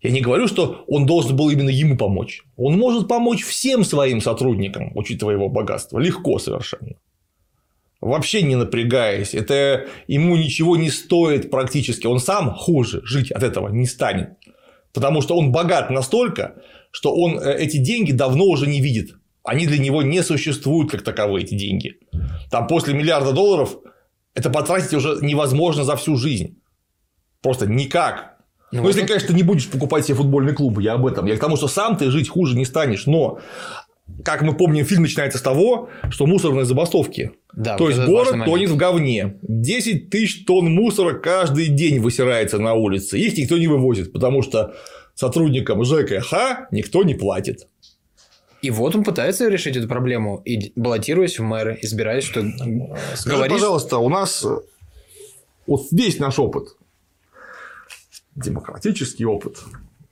Я не говорю, что он должен был именно ему помочь. Он может помочь всем своим сотрудникам, учитывая его богатство. Легко совершенно. Вообще не напрягаясь. Это ему ничего не стоит практически. Он сам хуже жить от этого не станет. Потому что он богат настолько, что он э, эти деньги давно уже не видит они для него не существуют как таковые, эти деньги. Там после миллиарда долларов это потратить уже невозможно за всю жизнь. Просто никак. Ну, ну если, конечно, ты не будешь покупать себе футбольный клуб, я об этом. Я к тому, что сам ты жить хуже не станешь. Но, как мы помним, фильм начинается с того, что мусорные забастовки. Да, То вот есть город тонет в говне. 10 тысяч тонн мусора каждый день высирается на улице. Их никто не вывозит, потому что сотрудникам ЖКХ никто не платит. И вот он пытается решить эту проблему, и баллотируясь в мэры, избираясь, что Скажи, говоришь... пожалуйста, у нас э, вот весь наш опыт, демократический опыт,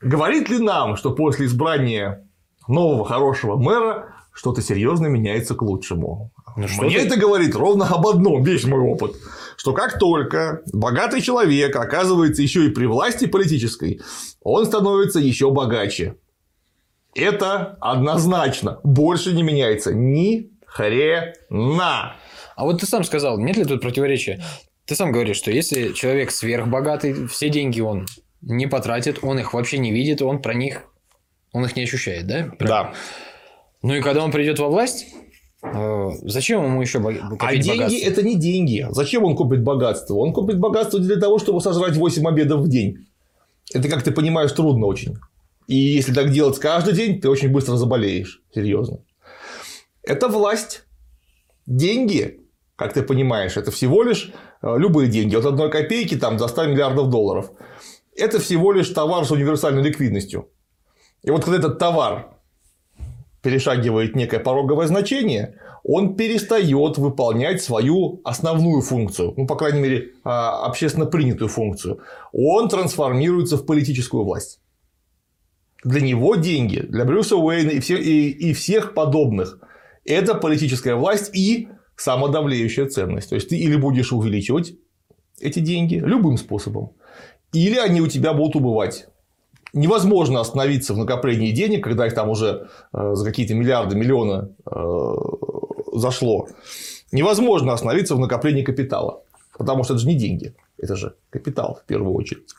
говорит ли нам, что после избрания нового хорошего мэра что-то серьезно меняется к лучшему? Ну, Мне ты... это говорит ровно об одном, весь мой опыт, что как только богатый человек оказывается еще и при власти политической, он становится еще богаче. Это однозначно. Больше не меняется. Ни хрена. А вот ты сам сказал, нет ли тут противоречия? Ты сам говоришь, что если человек сверхбогатый, все деньги он не потратит, он их вообще не видит, он про них, он их не ощущает, да? Правильно? Да. Ну и когда он придет во власть, э, Зачем ему еще копить А деньги богатство? это не деньги. Зачем он купит богатство? Он купит богатство для того, чтобы сожрать 8 обедов в день. Это, как ты понимаешь, трудно очень. И если так делать каждый день, ты очень быстро заболеешь. Серьезно. Это власть. Деньги, как ты понимаешь, это всего лишь э, любые деньги. От одной копейки там, до 100 миллиардов долларов. Это всего лишь товар с универсальной ликвидностью. И вот когда этот товар перешагивает некое пороговое значение, он перестает выполнять свою основную функцию, ну, по крайней мере, а, общественно принятую функцию. Он трансформируется в политическую власть для него деньги, для Брюса Уэйна и, все, и, и всех подобных – это политическая власть и самодавлеющая ценность. То есть, ты или будешь увеличивать эти деньги любым способом, или они у тебя будут убывать. Невозможно остановиться в накоплении денег, когда их там уже э, за какие-то миллиарды, миллионы э, зашло. Невозможно остановиться в накоплении капитала. Потому что это же не деньги, это же капитал в первую очередь.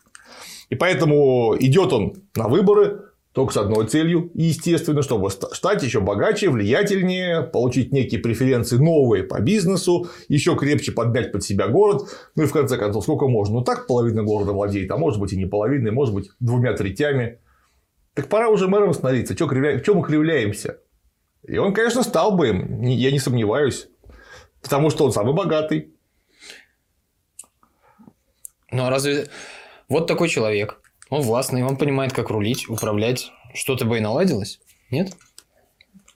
И поэтому идет он на выборы, только с одной целью, естественно, чтобы стать еще богаче, влиятельнее, получить некие преференции новые по бизнесу, еще крепче подмять под себя город. Ну и в конце концов, сколько можно? Ну так половина города владеет, а может быть и не половиной, может быть двумя третями. Так пора уже мэром становиться. Чё кривля... Чем мы кривляемся? И он, конечно, стал бы им, я не сомневаюсь. Потому что он самый богатый. Ну а разве вот такой человек, он властный, он понимает, как рулить, управлять. Что-то бы и наладилось? Нет?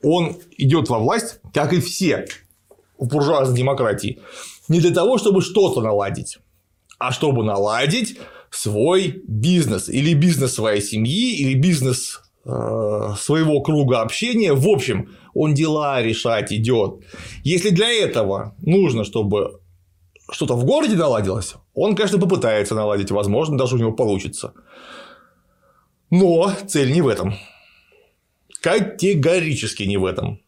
Он идет во власть, как и все в буржуазной демократии, не для того, чтобы что-то наладить, а чтобы наладить свой бизнес или бизнес своей семьи или бизнес э, своего круга общения. В общем, он дела решать идет. Если для этого нужно, чтобы что-то в городе наладилось, он, конечно, попытается наладить, возможно, даже у него получится. Но цель не в этом. Категорически не в этом.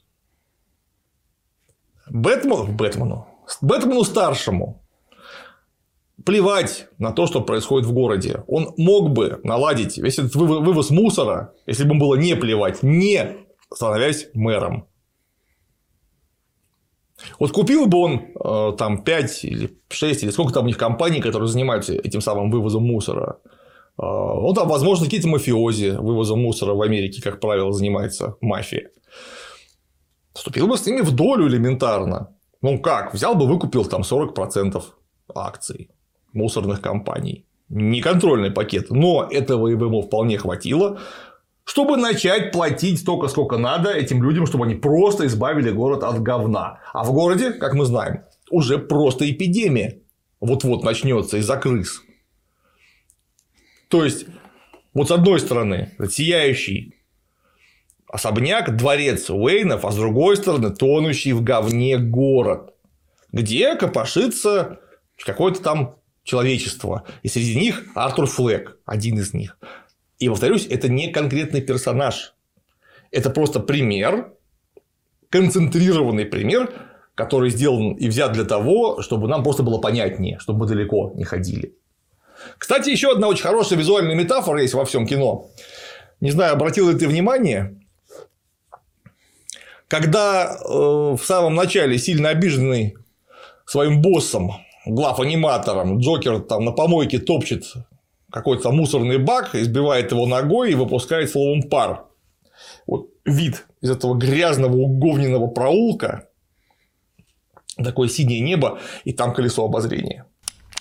Бэтмену, Бэтмену, Бэтмену старшему плевать на то, что происходит в городе. Он мог бы наладить весь этот вывоз мусора, если бы ему было не плевать, не становясь мэром. Вот купил бы он э, там 5 или 6 или сколько там у них компаний, которые занимаются этим самым вывозом мусора. Ну, там, возможно, какие-то мафиози вывозом мусора в Америке, как правило, занимается мафия. Вступил бы с ними в долю элементарно. Ну как, взял бы, выкупил там 40% акций мусорных компаний. Не контрольный пакет, но этого ему вполне хватило, чтобы начать платить столько, сколько надо этим людям, чтобы они просто избавили город от говна. А в городе, как мы знаем, уже просто эпидемия вот-вот начнется из-за крыс. То есть, вот с одной стороны, сияющий особняк, дворец Уэйнов, а с другой стороны тонущий в говне город, где копошится какое-то там человечество. И среди них Артур Флэк, один из них. И, повторюсь, это не конкретный персонаж. Это просто пример, концентрированный пример, который сделан и взят для того, чтобы нам просто было понятнее, чтобы мы далеко не ходили. Кстати, еще одна очень хорошая визуальная метафора есть во всем кино. Не знаю, обратил ли ты внимание, когда э, в самом начале сильно обиженный своим боссом, глав аниматором, Джокер там на помойке топчет какой-то мусорный бак, избивает его ногой и выпускает словом пар. Вот вид из этого грязного уговненного проулка, такое синее небо, и там колесо обозрения.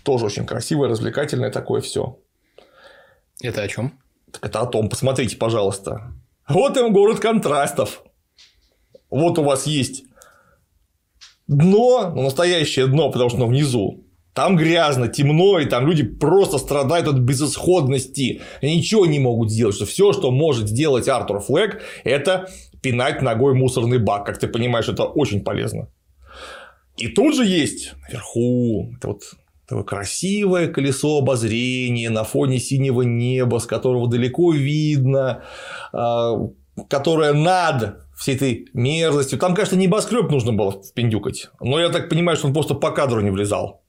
Тоже очень красивое, развлекательное такое все. Это о чем? Так это о том, посмотрите, пожалуйста. Вот им город контрастов. Вот у вас есть дно, настоящее дно, потому что оно внизу. Там грязно, темно, и там люди просто страдают от безысходности. Они ничего не могут сделать. Что все, что может сделать Артур Флэг, это пинать ногой мусорный бак. Как ты понимаешь, это очень полезно. И тут же есть наверху это вот такое красивое колесо обозрения на фоне синего неба, с которого далеко видно, а, которое над всей этой мерзостью. Там, конечно, небоскреб нужно было впендюкать, но я так понимаю, что он просто по кадру не влезал.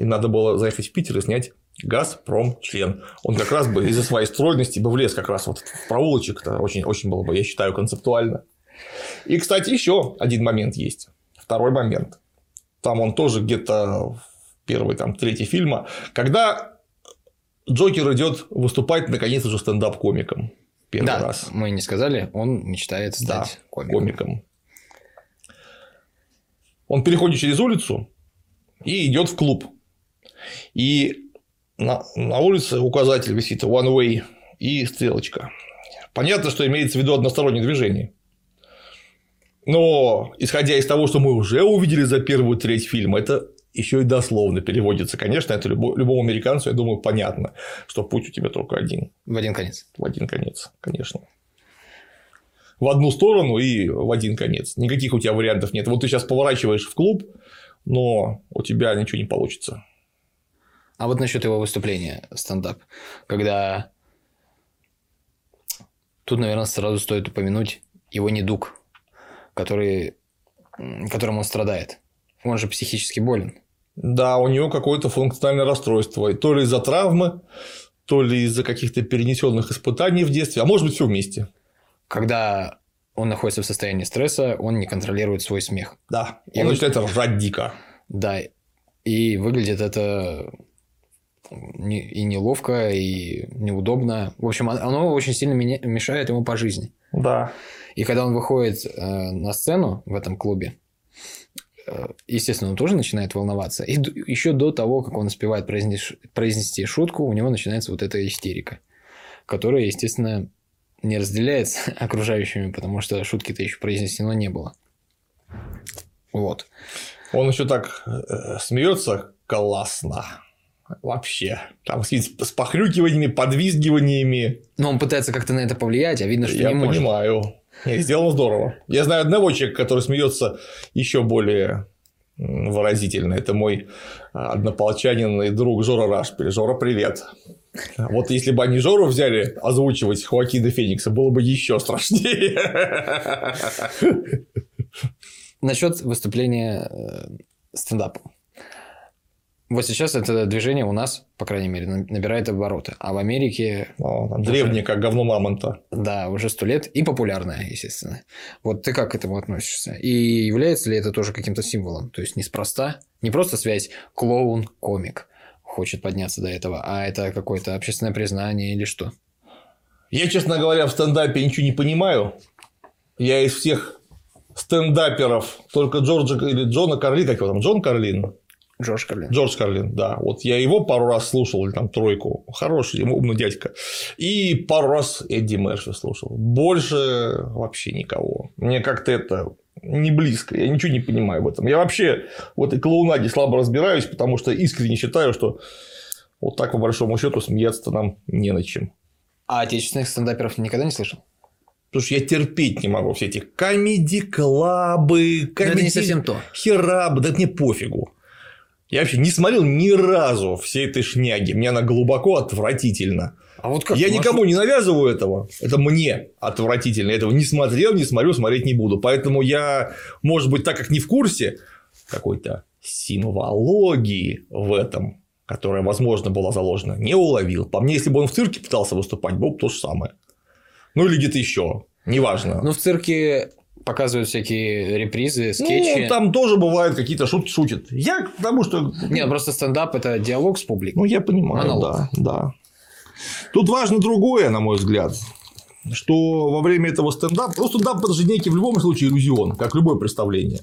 И надо было заехать в Питер и снять Газпром член. Он как раз бы из-за своей стройности бы влез как раз вот в проулочек. Это очень, очень было бы, я считаю, концептуально. И, кстати, еще один момент есть. Второй момент. Там он тоже где-то в первый, там, третий фильма, когда Джокер идет выступать наконец уже стендап-комиком. Первый да, раз. мы не сказали, он мечтает стать Да, комиком. комиком. Он переходит через улицу и идет в клуб. И на, на улице указатель висит one way и стрелочка. Понятно, что имеется в виду одностороннее движение. Но, исходя из того, что мы уже увидели за первую треть фильма, это еще и дословно переводится. Конечно, это любо- любому американцу, я думаю, понятно, что путь у тебя только один. В один конец. В один конец, конечно. В одну сторону и в один конец. Никаких у тебя вариантов нет. Вот ты сейчас поворачиваешь в клуб, но у тебя ничего не получится. А вот насчет его выступления стендап, когда тут, наверное, сразу стоит упомянуть его недуг, который, которым он страдает. Он же психически болен. Да, у него какое-то функциональное расстройство. То ли из-за травмы, то ли из-за каких-то перенесенных испытаний в детстве, а может быть, все вместе. Когда он находится в состоянии стресса, он не контролирует свой смех. Да. И Он вот- начинает ржать дико. Да, и выглядит это и неловко, и неудобно. В общем, оно очень сильно мешает ему по жизни. Да. И когда он выходит э, на сцену в этом клубе, э, естественно, он тоже начинает волноваться. И еще до того, как он успевает произнес- произнести шутку, у него начинается вот эта истерика, которая, естественно, не разделяется окружающими, потому что шутки-то еще произнесено не было. Вот. Он еще так э, смеется классно. Вообще. Там с, с похрюкиваниями, подвизгиваниями. Но он пытается как-то на это повлиять, а видно, что Я не может. понимаю. Не, сделано здорово. Я знаю одного человека, который смеется еще более выразительно. Это мой а, однополчанин и друг Жора Рашпиль. Жора, привет. Вот если бы они Жору взяли озвучивать Хоакина Феникса, было бы еще страшнее. Насчет выступления э, стендапа. Вот сейчас это движение у нас, по крайней мере, на- набирает обороты. А в Америке, там древнее, как говно мамонта. да, уже сто лет и популярное, естественно. Вот ты как к этому относишься? И является ли это тоже каким-то символом? То есть неспроста, не просто связь клоун-комик хочет подняться до этого, а это какое-то общественное признание или что? Я, честно говоря, в стендапе ничего не понимаю. Я из всех стендаперов только Джорджа или Джона Карлин, как его там, Джон Карлин? Джордж Карлин. Джордж Карлин, да. Вот я его пару раз слушал, или там тройку. Хороший, умный дядька. И пару раз Эдди Мерфи слушал. Больше вообще никого. Мне как-то это не близко. Я ничего не понимаю в этом. Я вообще в этой клоунаде слабо разбираюсь, потому что искренне считаю, что вот так, по большому счету, смеяться нам не на чем. А отечественных стендаперов никогда не слышал? Потому что я терпеть не могу все эти комеди-клабы, Но это комеди... не совсем то. херабы, да мне пофигу. Я вообще не смотрел ни разу всей этой шняги. Мне она глубоко отвратительна. А вот как? я Маша? никому не навязываю этого. Это мне отвратительно. Я этого не смотрел, не смотрю, смотреть не буду. Поэтому я, может быть, так как не в курсе какой-то символогии в этом, которая, возможно, была заложена, не уловил. По мне, если бы он в цирке пытался выступать, было бы то же самое. Ну, или где-то еще. Неважно. Ну, в цирке показывают всякие репризы, скетчи. Ну, там тоже бывают какие-то шутки шутят. Я к тому, что... Нет, просто стендап это диалог с публикой. Ну, я понимаю, Монолог. да, да. Тут важно другое, на мой взгляд, что во время этого стендапа... Ну, стендап – это же некий в любом случае иллюзион, как любое представление.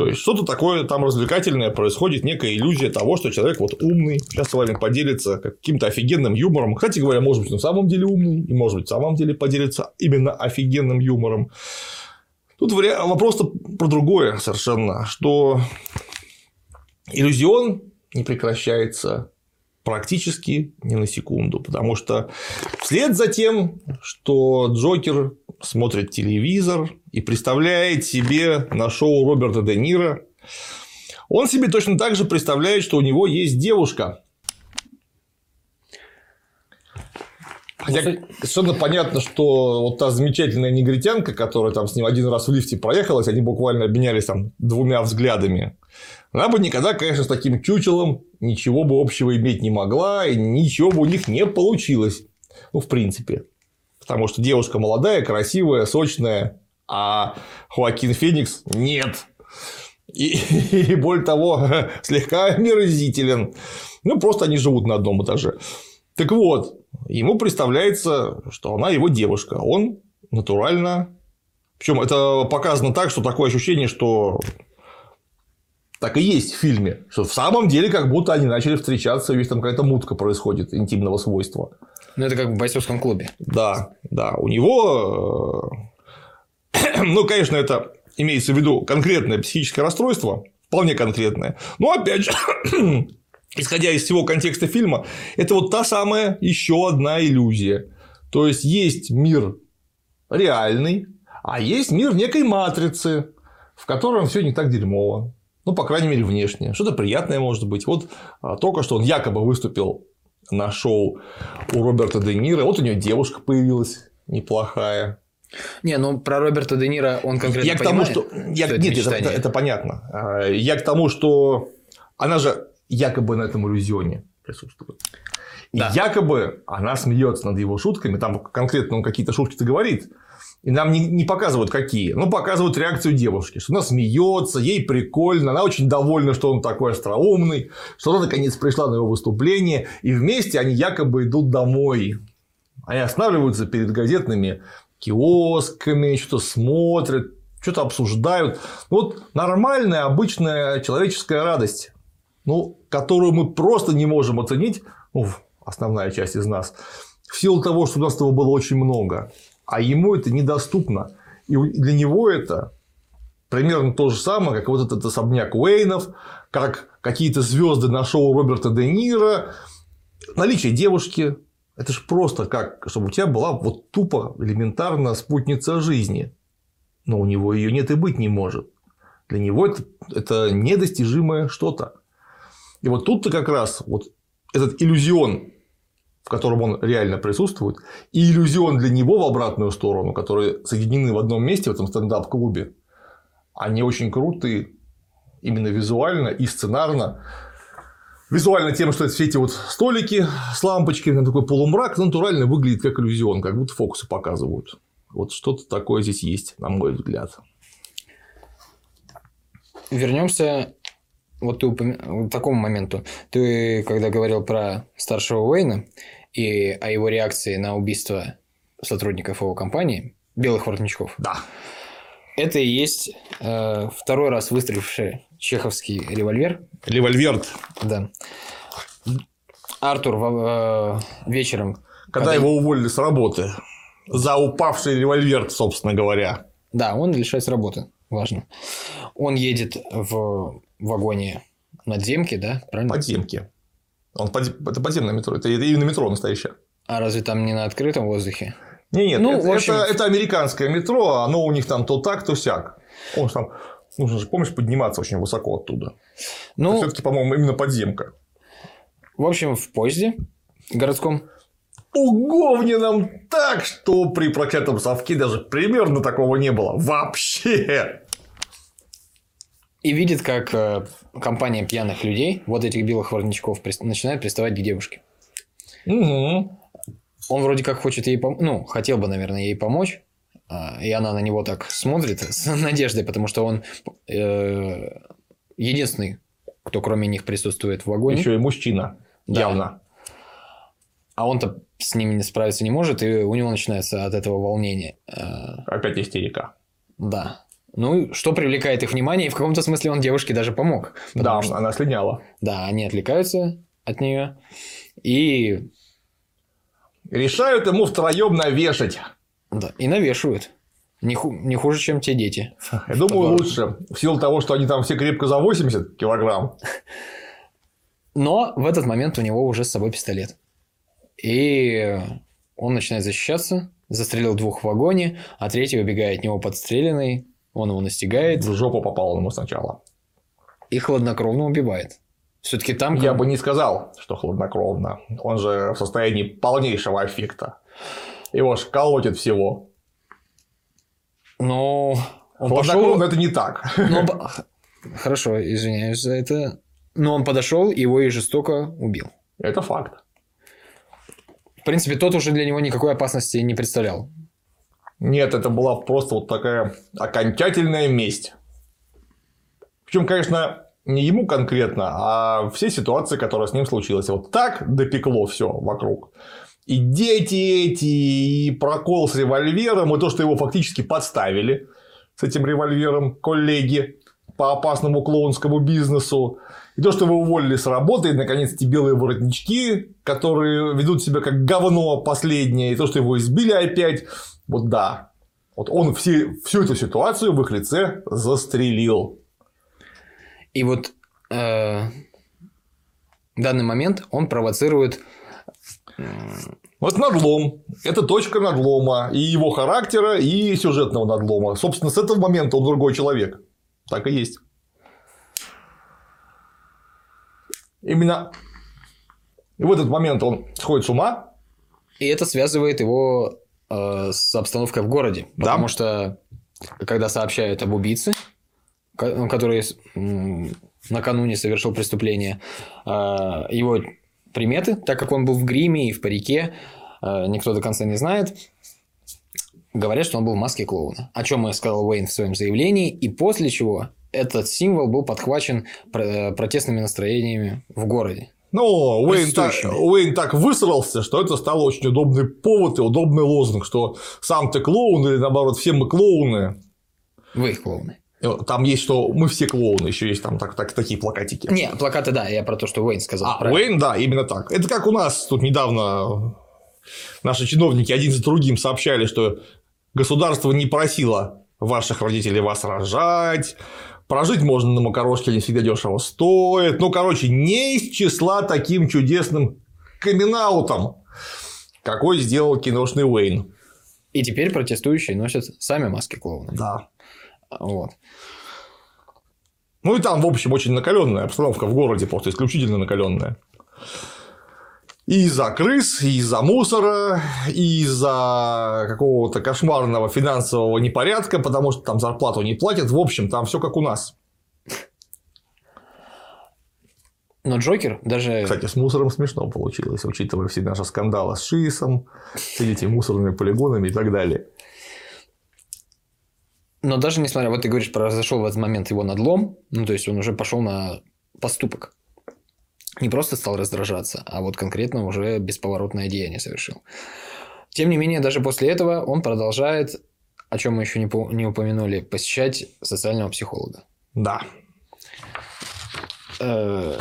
То есть, что-то такое там развлекательное происходит, некая иллюзия того, что человек вот умный, сейчас с вами поделится каким-то офигенным юмором. Кстати говоря, может быть, на самом деле умный, и может быть, в самом деле поделится именно офигенным юмором. Тут вариа- вопрос про другое совершенно, что иллюзион не прекращается практически ни на секунду, потому что вслед за тем, что Джокер смотрит телевизор и представляет себе на шоу Роберта Де Ниро, он себе точно так же представляет, что у него есть девушка. Хотя совершенно понятно, что вот та замечательная негритянка, которая там с ним один раз в лифте проехалась, они буквально обменялись там двумя взглядами. Она бы никогда, конечно, с таким чучелом ничего бы общего иметь не могла, и ничего бы у них не получилось. Ну, в принципе. Потому что девушка молодая, красивая, сочная, а Хоакин Феникс нет. И, и более того, слегка омерзителен. Ну, просто они живут на одном этаже. Так вот, ему представляется, что она его девушка. Он натурально. Причем это показано так, что такое ощущение, что так и есть в фильме, что в самом деле как будто они начали встречаться, и весь там какая-то мутка происходит интимного свойства. Ну, это как в бойцовском клубе. Да, да, у него, э, ну, конечно, это имеется в виду конкретное психическое расстройство, вполне конкретное. Но опять же, исходя из всего контекста фильма, это вот та самая еще одна иллюзия. То есть есть мир реальный, а есть мир некой матрицы, в котором все не так дерьмово. Ну, по крайней мере, внешне. Что-то приятное может быть. Вот а, только что он якобы выступил на шоу у Роберта Де Ниро. Вот у него девушка появилась неплохая. Не, ну про Роберта Де Ниро он конкретно Я к тому, понимает, что... Я... что это Нет, это, мечтание? это понятно. А, Я к тому, что она же якобы на этом иллюзионе присутствует. И Да. якобы она смеется над его шутками, там конкретно он какие-то шутки-то говорит, и нам не, не показывают какие, но показывают реакцию девушки, что она смеется, ей прикольно, она очень довольна, что он такой остроумный, что она наконец пришла на его выступление, и вместе они якобы идут домой. Они останавливаются перед газетными киосками, что-то смотрят, что-то обсуждают. Ну, Вот нормальная, обычная человеческая радость, ну, которую мы просто не можем оценить, ну, основная часть из нас, в силу того, что у нас этого было очень много. А ему это недоступно. И для него это примерно то же самое, как вот этот особняк Уэйнов, как какие-то звезды на шоу Роберта Де Ниро, наличие девушки. Это же просто как, чтобы у тебя была вот тупо элементарно спутница жизни. Но у него ее нет и быть не может. Для него это, это недостижимое что-то. И вот тут-то как раз вот этот иллюзион, котором он реально присутствует, и иллюзион для него в обратную сторону, которые соединены в одном месте в этом стендап-клубе, они очень крутые именно визуально и сценарно. Визуально тем, что это все эти вот столики с лампочками, такой полумрак, натурально выглядит как иллюзион, как будто фокусы показывают. Вот что-то такое здесь есть, на мой взгляд. Вернемся вот ты упомя... к такому моменту. Ты, когда говорил про старшего Уэйна и о его реакции на убийство сотрудников его компании, белых воротничков. Да. Это и есть э, второй раз выстреливший чеховский револьвер. Револьверт. Да. Артур э, вечером... Когда, когда его уволили с работы. За упавший револьвер, собственно говоря. Да, он лишается работы. Важно. Он едет в вагоне надземки, да? Правильно? Подземки. Он под... Это подземное метро. Это именно метро настоящее. А разве там не на открытом воздухе? Не, нет, ну, это, общем... это, это американское метро, оно у них там то так, то сяк. Он же там, нужно же, помнишь, подниматься очень высоко оттуда. Ну, все-таки, по-моему, именно подземка. В общем, в поезде городском уговненном так, что при проклятом совке даже примерно такого не было. Вообще. И видит, как э, компания пьяных людей, вот этих белых воротничков, начинает приставать к девушке. Угу. Он вроде как хочет ей помочь, ну, хотел бы, наверное, ей помочь, а, и она на него так смотрит с надеждой, потому что он э, единственный, кто кроме них присутствует в вагоне. Еще и мужчина, да. явно. А он-то с ними не справиться не может, и у него начинается от этого волнение. Э, Опять истерика. Да. Ну, что привлекает их внимание, и в каком-то смысле он девушке даже помог. Да, что, она слиняла. Да, они отвлекаются от нее и решают ему втроем навешать. Да, и навешивают. Не, ху- не хуже, чем те дети. Я думаю, лучше. В силу того, что они там все крепко за 80 килограмм. Но в этот момент у него уже с собой пистолет. И он начинает защищаться, застрелил двух в вагоне, а третий убегает от него подстреленный, он его настигает. В жопу попал ему сначала. И хладнокровно убивает. Все-таки там... Я бы не сказал, что хладнокровно. Он же в состоянии полнейшего аффекта. Его ж колотит всего. Но... Он пошел... это не так. Но... Хорошо, извиняюсь за это. Но он подошел, его и жестоко убил. Это факт. В принципе, тот уже для него никакой опасности не представлял. Нет, это была просто вот такая окончательная месть. Причем, конечно, не ему конкретно, а все ситуации, которые с ним случились. Вот так допекло все вокруг. И дети эти, и прокол с револьвером, и то, что его фактически подставили с этим револьвером коллеги по опасному клоунскому бизнесу. И то, что вы уволили с работы, и, наконец, эти белые воротнички, которые ведут себя как говно последнее, и то, что его избили опять. Вот да. Вот он все, всю эту ситуацию в их лице застрелил. И вот э, данный момент он провоцирует вот надлом. Это точка надлома и его характера, и сюжетного надлома. Собственно, с этого момента он другой человек. Так и есть. Именно и в этот момент он сходит с ума. И это связывает его э, с обстановкой в городе. Да. Потому что когда сообщают об убийце, который накануне совершил преступление, а, его приметы, так как он был в гриме и в парике, а, никто до конца не знает, говорят, что он был в маске клоуна. О чем и сказал Уэйн в своем заявлении, и после чего этот символ был подхвачен протестными настроениями в городе. Ну, Уэйн так, Уэйн так высрался, что это стало очень удобный повод и удобный лозунг, что сам ты клоун или наоборот все мы клоуны. Вы клоуны. Там есть, что мы все клоуны, еще есть там так, так, такие плакатики. Не, плакаты, да, я про то, что Уэйн сказал. А, правильно. Уэйн, да, именно так. Это как у нас тут недавно наши чиновники один за другим сообщали, что государство не просило ваших родителей вас рожать, прожить можно на макарошке, не всегда дешево стоит. Ну, короче, не из числа таким чудесным камин какой сделал киношный Уэйн. И теперь протестующие носят сами маски клоуна. Да. Вот. Ну и там, в общем, очень накаленная обстановка в городе, просто исключительно накаленная. И из-за крыс, и из-за мусора, и из-за какого-то кошмарного финансового непорядка, потому что там зарплату не платят. В общем, там все как у нас. Но Джокер даже... Кстати, с мусором смешно получилось, учитывая все наши скандалы с ШИСом, с этими мусорными полигонами и так далее. Но даже несмотря, вот ты говоришь, произошел в этот момент его надлом, ну, то есть он уже пошел на поступок. Не просто стал раздражаться, а вот конкретно уже бесповоротное деяние совершил. Тем не менее, даже после этого он продолжает, о чем мы еще не, по- не упомянули, посещать социального психолога. Да. Э,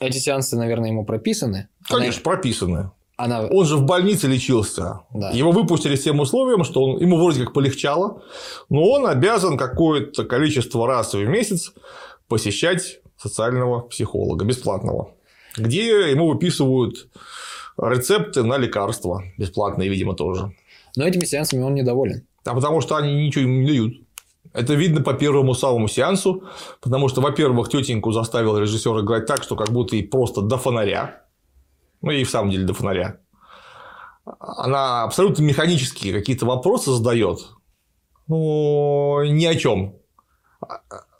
Эти сеансы, наверное, ему прописаны. Конечно, прописаны. Она, она- Он же в больнице лечился. Да. Его выпустили с тем условием, что он, ему вроде как полегчало, но он обязан какое-то количество раз в месяц посещать социального психолога бесплатного, где ему выписывают рецепты на лекарства бесплатные, видимо, тоже. Но этими сеансами он недоволен. А потому что они ничего ему не дают. Это видно по первому самому сеансу, потому что, во-первых, тетеньку заставил режиссер играть так, что как будто и просто до фонаря. Ну, и в самом деле до фонаря. Она абсолютно механические какие-то вопросы задает. Ну, ни о чем.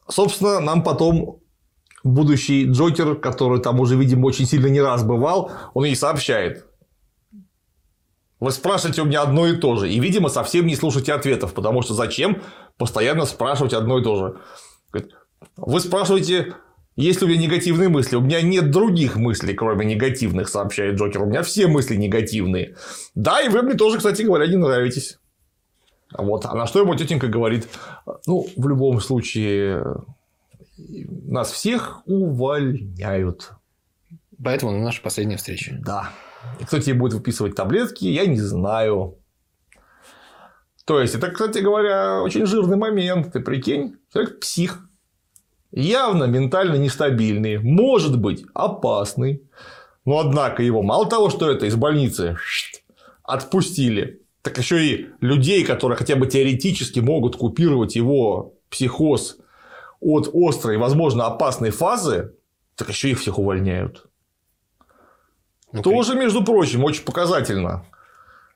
Собственно, нам потом будущий Джокер, который там уже, видимо, очень сильно не раз бывал, он ей сообщает. Вы спрашиваете у меня одно и то же. И, видимо, совсем не слушаете ответов, потому что зачем постоянно спрашивать одно и то же? Вы спрашиваете, есть ли у меня негативные мысли? У меня нет других мыслей, кроме негативных, сообщает Джокер. У меня все мысли негативные. Да, и вы мне тоже, кстати говоря, не нравитесь. Вот. А на что ему тетенька говорит? Ну, в любом случае, нас всех увольняют. Поэтому на наша последняя встреча. Да. И кто тебе будет выписывать таблетки, я не знаю. То есть, это, кстати говоря, очень жирный момент. Ты прикинь, человек псих. Явно ментально нестабильный. Может быть, опасный. Но, однако, его мало того, что это из больницы отпустили, так еще и людей, которые хотя бы теоретически могут купировать его психоз от острой, возможно, опасной фазы, так еще их всех увольняют. Ну, Тоже, между прочим, очень показательно.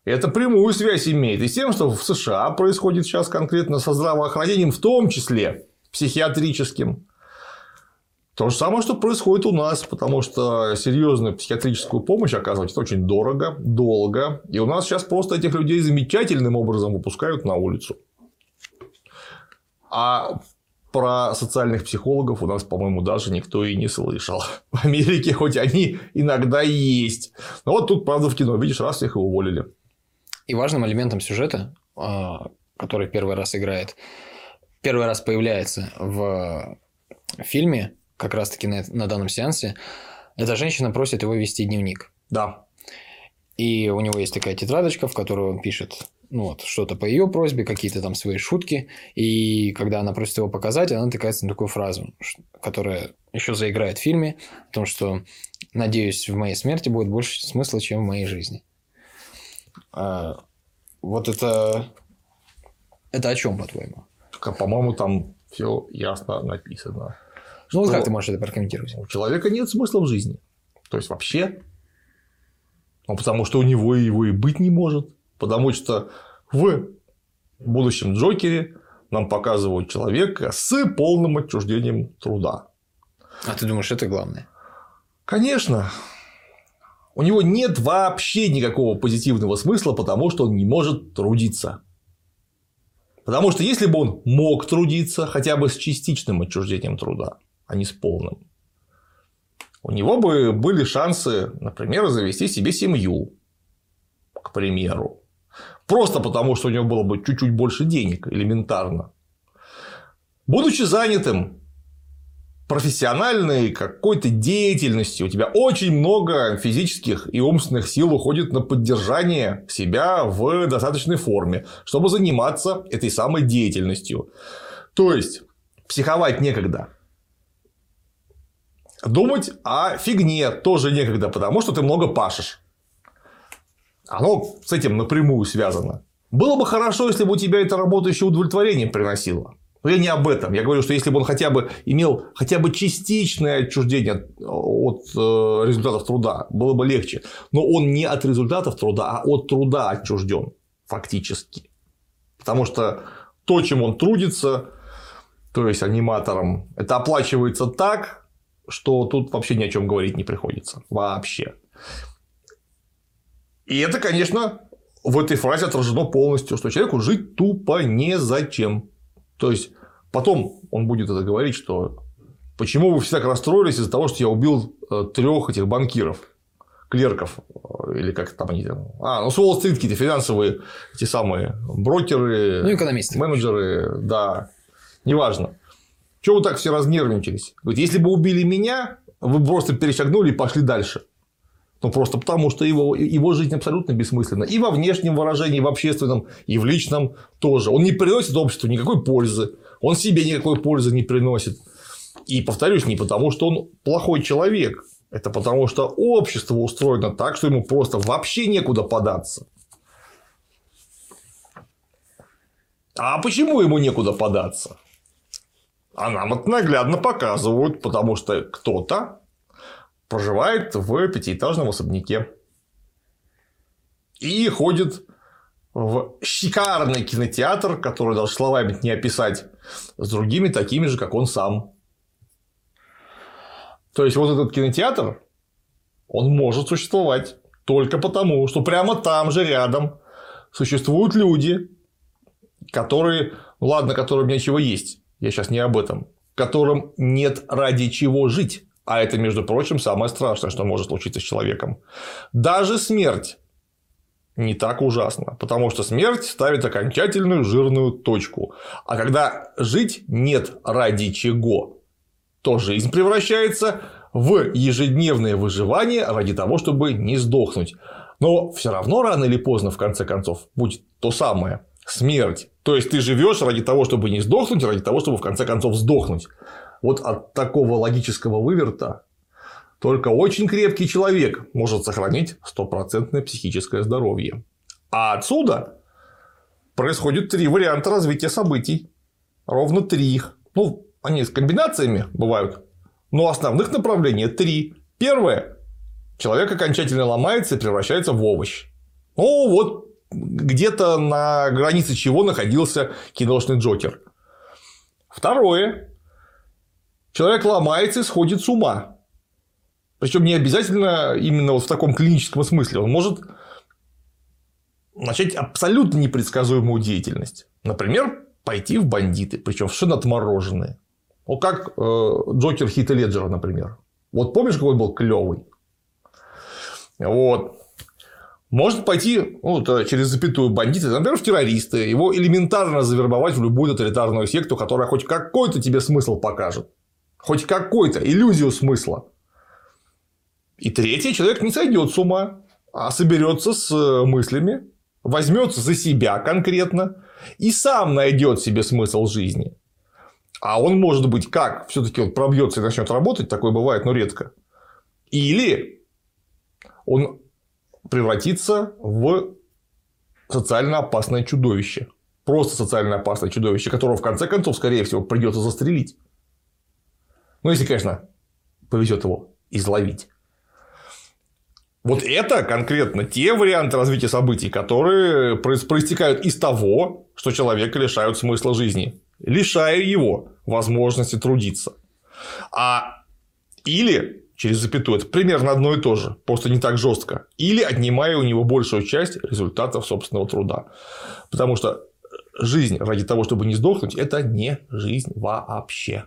Это прямую связь имеет и с тем, что в США происходит сейчас конкретно со здравоохранением, в том числе психиатрическим. То же самое, что происходит у нас, потому что серьезную психиатрическую помощь оказывать это очень дорого, долго. И у нас сейчас просто этих людей замечательным образом выпускают на улицу. А про социальных психологов у нас, по-моему, даже никто и не слышал. В Америке хоть они иногда и есть. Но вот тут, правда, в кино, видишь, раз их и уволили. И важным элементом сюжета, а, который первый раз играет, первый раз появляется в фильме, как раз-таки на, на данном сеансе, эта женщина просит его вести дневник. Да. И у него есть такая тетрадочка, в которой он пишет ну, вот, что-то по ее просьбе, какие-то там свои шутки. И когда она просит его показать, она натыкается на такую фразу, которая еще заиграет в фильме, о том, что «надеюсь, в моей смерти будет больше смысла, чем в моей жизни». А, вот это... Это о чем, по-твоему? Как, По-моему, там все ясно написано. Ну, вот как ты можешь это прокомментировать? У человека нет смысла в жизни. То есть, вообще. Ну, потому что у него его и быть не может. Потому что в будущем Джокере нам показывают человека с полным отчуждением труда. А ты думаешь, это главное? Конечно, у него нет вообще никакого позитивного смысла, потому что он не может трудиться. Потому что если бы он мог трудиться хотя бы с частичным отчуждением труда, а не с полным, у него бы были шансы, например, завести себе семью, к примеру. Просто потому, что у него было бы чуть-чуть больше денег, элементарно. Будучи занятым профессиональной какой-то деятельностью, у тебя очень много физических и умственных сил уходит на поддержание себя в достаточной форме, чтобы заниматься этой самой деятельностью. То есть, психовать некогда. Думать о фигне тоже некогда, потому что ты много пашешь. Оно с этим напрямую связано. Было бы хорошо, если бы у тебя эта работа еще удовлетворение приносила. Но я не об этом. Я говорю, что если бы он хотя бы имел хотя бы частичное отчуждение от э, результатов труда, было бы легче. Но он не от результатов труда, а от труда отчужден фактически. Потому что то, чем он трудится, то есть аниматором, это оплачивается так, что тут вообще ни о чем говорить не приходится. Вообще. И это, конечно, в этой фразе отражено полностью, что человеку жить тупо незачем. То есть, потом он будет это говорить, что почему вы все так расстроились из-за того, что я убил э, трех этих банкиров, клерков, э, или как там они там. А, ну, с Уолл-стрит какие-то финансовые, эти самые брокеры, Ну, экономисты. менеджеры, да, неважно. Чего вы так все разнервничались? Говорит, если бы убили меня, вы бы просто перешагнули и пошли дальше. Ну, просто потому, что его, его жизнь абсолютно бессмысленна. И во внешнем выражении, и в общественном, и в личном тоже. Он не приносит обществу никакой пользы. Он себе никакой пользы не приносит. И, повторюсь, не потому, что он плохой человек. Это потому, что общество устроено так, что ему просто вообще некуда податься. А почему ему некуда податься? А нам это наглядно показывают, потому что кто-то проживает в пятиэтажном особняке и ходит в шикарный кинотеатр, который даже словами не описать, с другими такими же, как он сам. То есть, вот этот кинотеатр, он может существовать только потому, что прямо там же рядом существуют люди, которые, ну ладно, которым нечего есть, я сейчас не об этом, которым нет ради чего жить. А это, между прочим, самое страшное, что может случиться с человеком. Даже смерть не так ужасно, потому что смерть ставит окончательную жирную точку. А когда жить нет ради чего, то жизнь превращается в ежедневное выживание ради того, чтобы не сдохнуть. Но все равно рано или поздно, в конце концов, будет то самое смерть. То есть ты живешь ради того, чтобы не сдохнуть, ради того, чтобы в конце концов сдохнуть. Вот от такого логического выверта только очень крепкий человек может сохранить стопроцентное психическое здоровье. А отсюда происходит три варианта развития событий. Ровно три их. Ну, они с комбинациями бывают, но основных направлений три. Первое. Человек окончательно ломается и превращается в овощ. Ну, вот где-то на границе чего находился киношный Джокер. Второе. Человек ломается и сходит с ума. Причем не обязательно именно вот в таком клиническом смысле. Он может начать абсолютно непредсказуемую деятельность. Например, пойти в бандиты, причем совершенно отмороженные. Вот как э, Джокер Хита Леджера, например. Вот помнишь, какой был клевый? Вот. Может пойти ну, через запятую бандиты, например, в террористы, его элементарно завербовать в любую тоталитарную секту, которая хоть какой-то тебе смысл покажет. Хоть какой-то иллюзию смысла. И третий человек не сойдет с ума, а соберется с мыслями, возьмется за себя конкретно и сам найдет себе смысл жизни. А он может быть как? Все-таки он пробьется и начнет работать, такое бывает, но редко. Или он превратиться в социально опасное чудовище. Просто социально опасное чудовище, которого в конце концов, скорее всего, придется застрелить. Ну, если, конечно, повезет его изловить. Вот это конкретно те варианты развития событий, которые проистекают из того, что человека лишают смысла жизни, лишая его возможности трудиться. А или через запятую. Это примерно одно и то же, просто не так жестко. Или отнимая у него большую часть результатов собственного труда. Потому что жизнь ради того, чтобы не сдохнуть, это не жизнь вообще.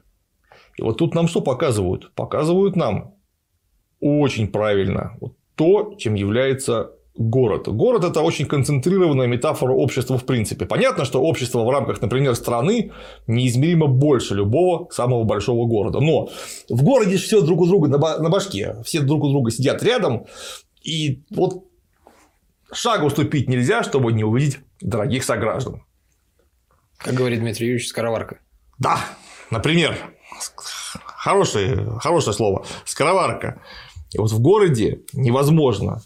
И вот тут нам что показывают? Показывают нам очень правильно вот то, чем является город. Город – это очень концентрированная метафора общества в принципе. Понятно, что общество в рамках, например, страны неизмеримо больше любого самого большого города. Но в городе все друг у друга на башке. Все друг у друга сидят рядом. И вот шагу уступить нельзя, чтобы не увидеть дорогих сограждан. Как говорит Дмитрий Юрьевич, скороварка. Да, например, хорошее, хорошее слово. Скороварка. И вот в городе невозможно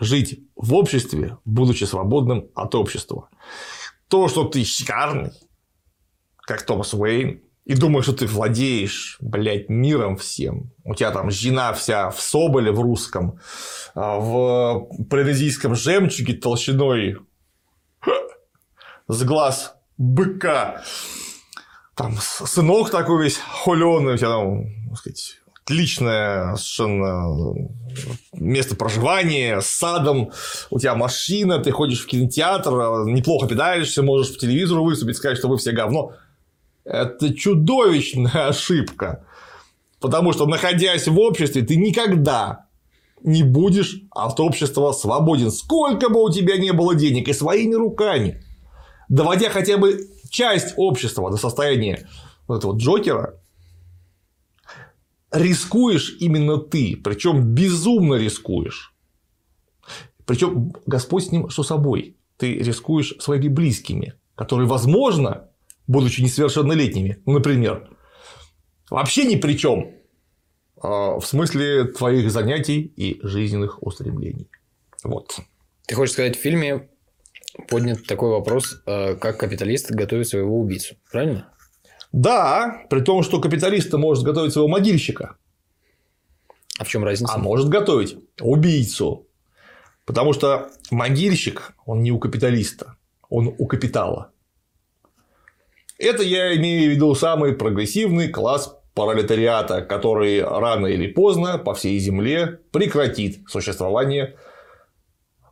жить в обществе, будучи свободным от общества. То, что ты шикарный, как Томас Уэйн, и думаешь, что ты владеешь, блядь, миром всем. У тебя там жена вся в соболе в русском, а в прорезийском жемчуге толщиной с глаз быка. Там сынок такой весь холеный, у тебя там, так сказать, отличное совершенно место проживания с садом, у тебя машина, ты ходишь в кинотеатр, неплохо питаешься, можешь в телевизору выступить, сказать, что вы все говно. Это чудовищная ошибка. Потому что, находясь в обществе, ты никогда не будешь от общества свободен. Сколько бы у тебя не было денег и своими руками, доводя хотя бы часть общества до состояния вот этого Джокера, рискуешь именно ты, причем безумно рискуешь. Причем Господь с ним, что собой. Ты рискуешь своими близкими, которые, возможно, будучи несовершеннолетними, ну, например, вообще ни при чем а, в смысле твоих занятий и жизненных устремлений. Вот. Ты хочешь сказать, в фильме поднят такой вопрос, а, как капиталист готовит своего убийцу, правильно? Да, при том, что капиталист может готовить своего могильщика. А в чем разница? А может готовить убийцу. Потому что могильщик, он не у капиталиста, он у капитала. Это я имею в виду самый прогрессивный класс пролетариата, который рано или поздно по всей земле прекратит существование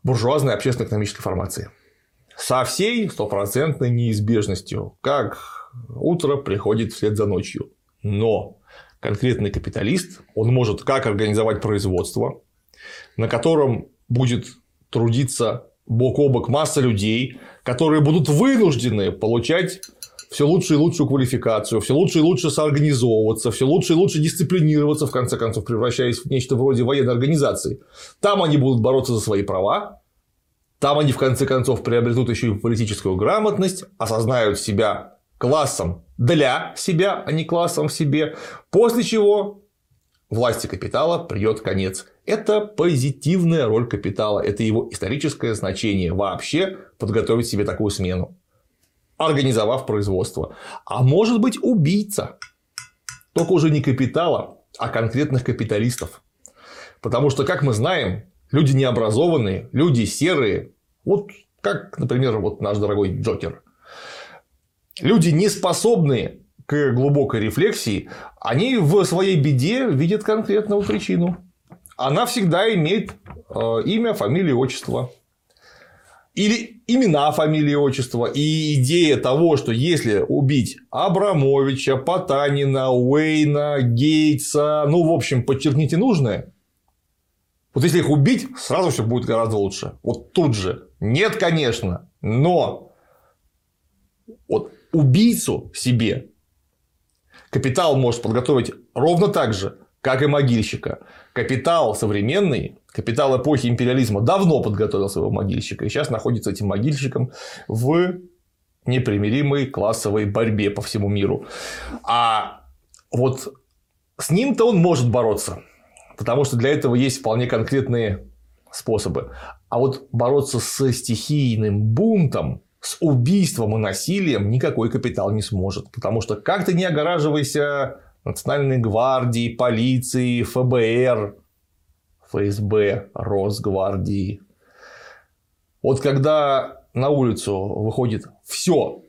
буржуазной общественно-экономической формации. Со всей стопроцентной неизбежностью, как утро приходит вслед за ночью. Но конкретный капиталист, он может как организовать производство, на котором будет трудиться бок о бок масса людей, которые будут вынуждены получать все лучше и лучшую квалификацию, все лучше и лучше соорганизовываться, все лучше и лучше дисциплинироваться, в конце концов, превращаясь в нечто вроде военной организации. Там они будут бороться за свои права, там они, в конце концов, приобретут еще и политическую грамотность, осознают себя классом для себя, а не классом в себе, после чего власти капитала придет конец. Это позитивная роль капитала, это его историческое значение вообще подготовить себе такую смену, организовав производство. А может быть убийца, только уже не капитала, а конкретных капиталистов. Потому что, как мы знаем, люди необразованные, люди серые, вот как, например, вот наш дорогой Джокер, люди, не способные к глубокой рефлексии, они в своей беде видят конкретную причину. Она всегда имеет э, имя, фамилию, отчество. Или имена, фамилии, отчество. И идея того, что если убить Абрамовича, Потанина, Уэйна, Гейтса, ну, в общем, подчеркните нужное, вот если их убить, сразу все будет гораздо лучше. Вот тут же. Нет, конечно, но вот убийцу себе капитал может подготовить ровно так же, как и могильщика. Капитал современный, капитал эпохи империализма давно подготовил своего могильщика и сейчас находится этим могильщиком в непримиримой классовой борьбе по всему миру. А вот с ним-то он может бороться, потому что для этого есть вполне конкретные способы. А вот бороться с стихийным бунтом с убийством и насилием никакой капитал не сможет. Потому что как ты не огораживайся Национальной гвардии, полиции, ФБР, ФСБ, Росгвардии. Вот когда на улицу выходит все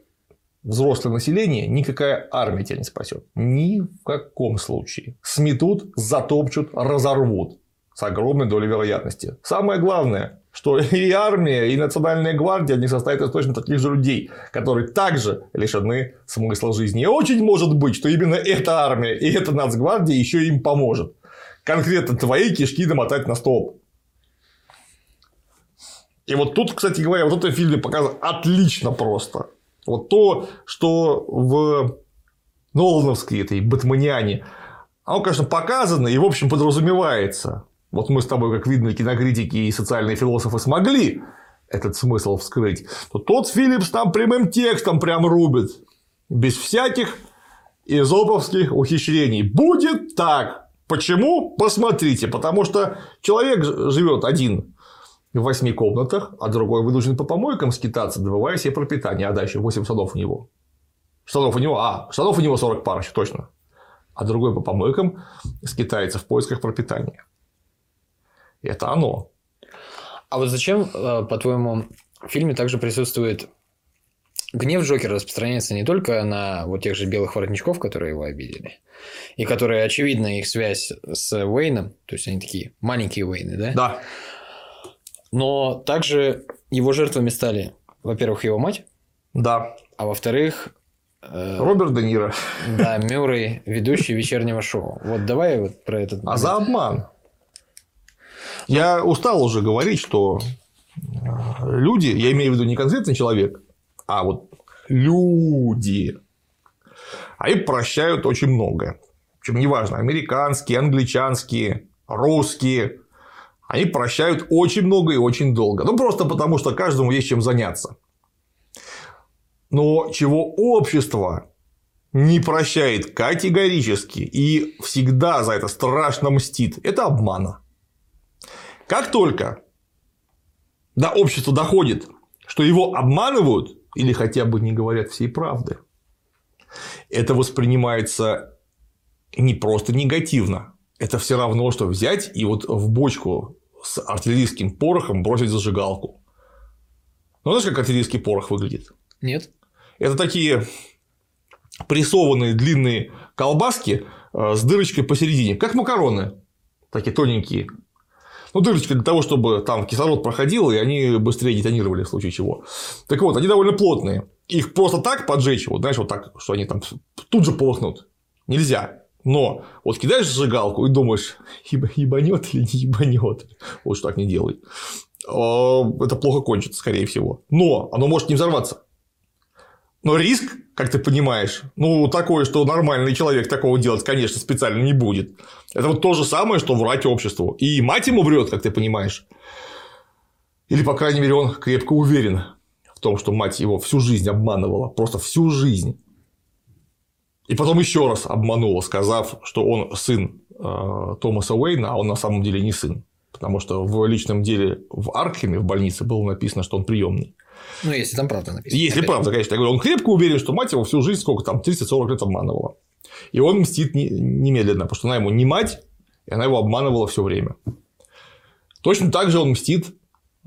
взрослое население, никакая армия тебя не спасет. Ни в каком случае. Сметут, затопчут, разорвут. С огромной долей вероятности. Самое главное, что и армия, и национальная гвардия, они состоят из точно таких же людей, которые также лишены смысла жизни. И очень может быть, что именно эта армия и эта нацгвардия еще им поможет. Конкретно твои кишки домотать на столб. И вот тут, кстати говоря, вот это в фильме показано отлично просто. Вот то, что в Нолановской этой Бэтменяне, оно, конечно, показано и, в общем, подразумевается. Вот мы с тобой, как видно, кинокритики и социальные философы смогли этот смысл вскрыть, то тот Филлипс там прямым текстом прям рубит. Без всяких изоповских ухищрений. Будет так. Почему? Посмотрите. Потому что человек живет один в восьми комнатах, а другой вынужден по помойкам скитаться, добывая себе пропитание. А дальше 8 штанов у него. Штанов у него, а, штанов у него 40 пар еще точно. А другой по помойкам скитается в поисках пропитания. Это оно. А вот зачем, э, по-твоему, в фильме также присутствует гнев Джокера распространяется не только на вот тех же белых воротничков, которые его обидели, и которые, очевидно, их связь с Уэйном, то есть они такие маленькие Уэйны, да? Да. Но также его жертвами стали, во-первых, его мать, Да. а во-вторых, э, Роберт Де Ниро. да, Мюррей, ведущий вечернего шоу. Вот давай вот про этот... А за обман. Я устал уже говорить, что э, люди, я имею в виду не конкретный человек, а вот люди, они прощают очень многое. Причем неважно, американские, англичанские, русские, они прощают очень много и очень долго. Ну, просто потому, что каждому есть чем заняться. Но чего общество не прощает категорически и всегда за это страшно мстит, это обмана. Как только до общества доходит, что его обманывают или хотя бы не говорят всей правды, это воспринимается не просто негативно. Это все равно, что взять и вот в бочку с артиллерийским порохом бросить зажигалку. Ну, знаешь, как артиллерийский порох выглядит? Нет? Это такие прессованные длинные колбаски э, с дырочкой посередине, как макароны, такие тоненькие. Ну, дырочка для того, чтобы там кислород проходил, и они быстрее детонировали в случае чего. Так вот, они довольно плотные. Их просто так поджечь, вот знаешь, вот так, что они там тут же полыхнут. Нельзя. Но вот кидаешь зажигалку и думаешь, еба- ебанет или не ебанет. Что так не делай. А, Это плохо кончится, скорее всего. Но оно может не взорваться. Но риск, как ты понимаешь, ну, такое, что нормальный человек такого делать, конечно, специально не будет. Это вот то же самое, что врать обществу. И мать ему врет, как ты понимаешь. Или, по крайней мере, он крепко уверен в том, что мать его всю жизнь обманывала. Просто всю жизнь. И потом еще раз обманула, сказав, что он сын э, Томаса Уэйна, а он на самом деле не сын. Потому что в личном деле в Аркхеме, в больнице, было написано, что он приемный. Ну, если там правда написано. Если Опять. правда, конечно. Я говорю, он крепко уверен, что мать его всю жизнь, сколько там, 30-40 лет обманывала. И он мстит не- немедленно, потому что она ему не мать, и она его обманывала все время. Точно так же он мстит э,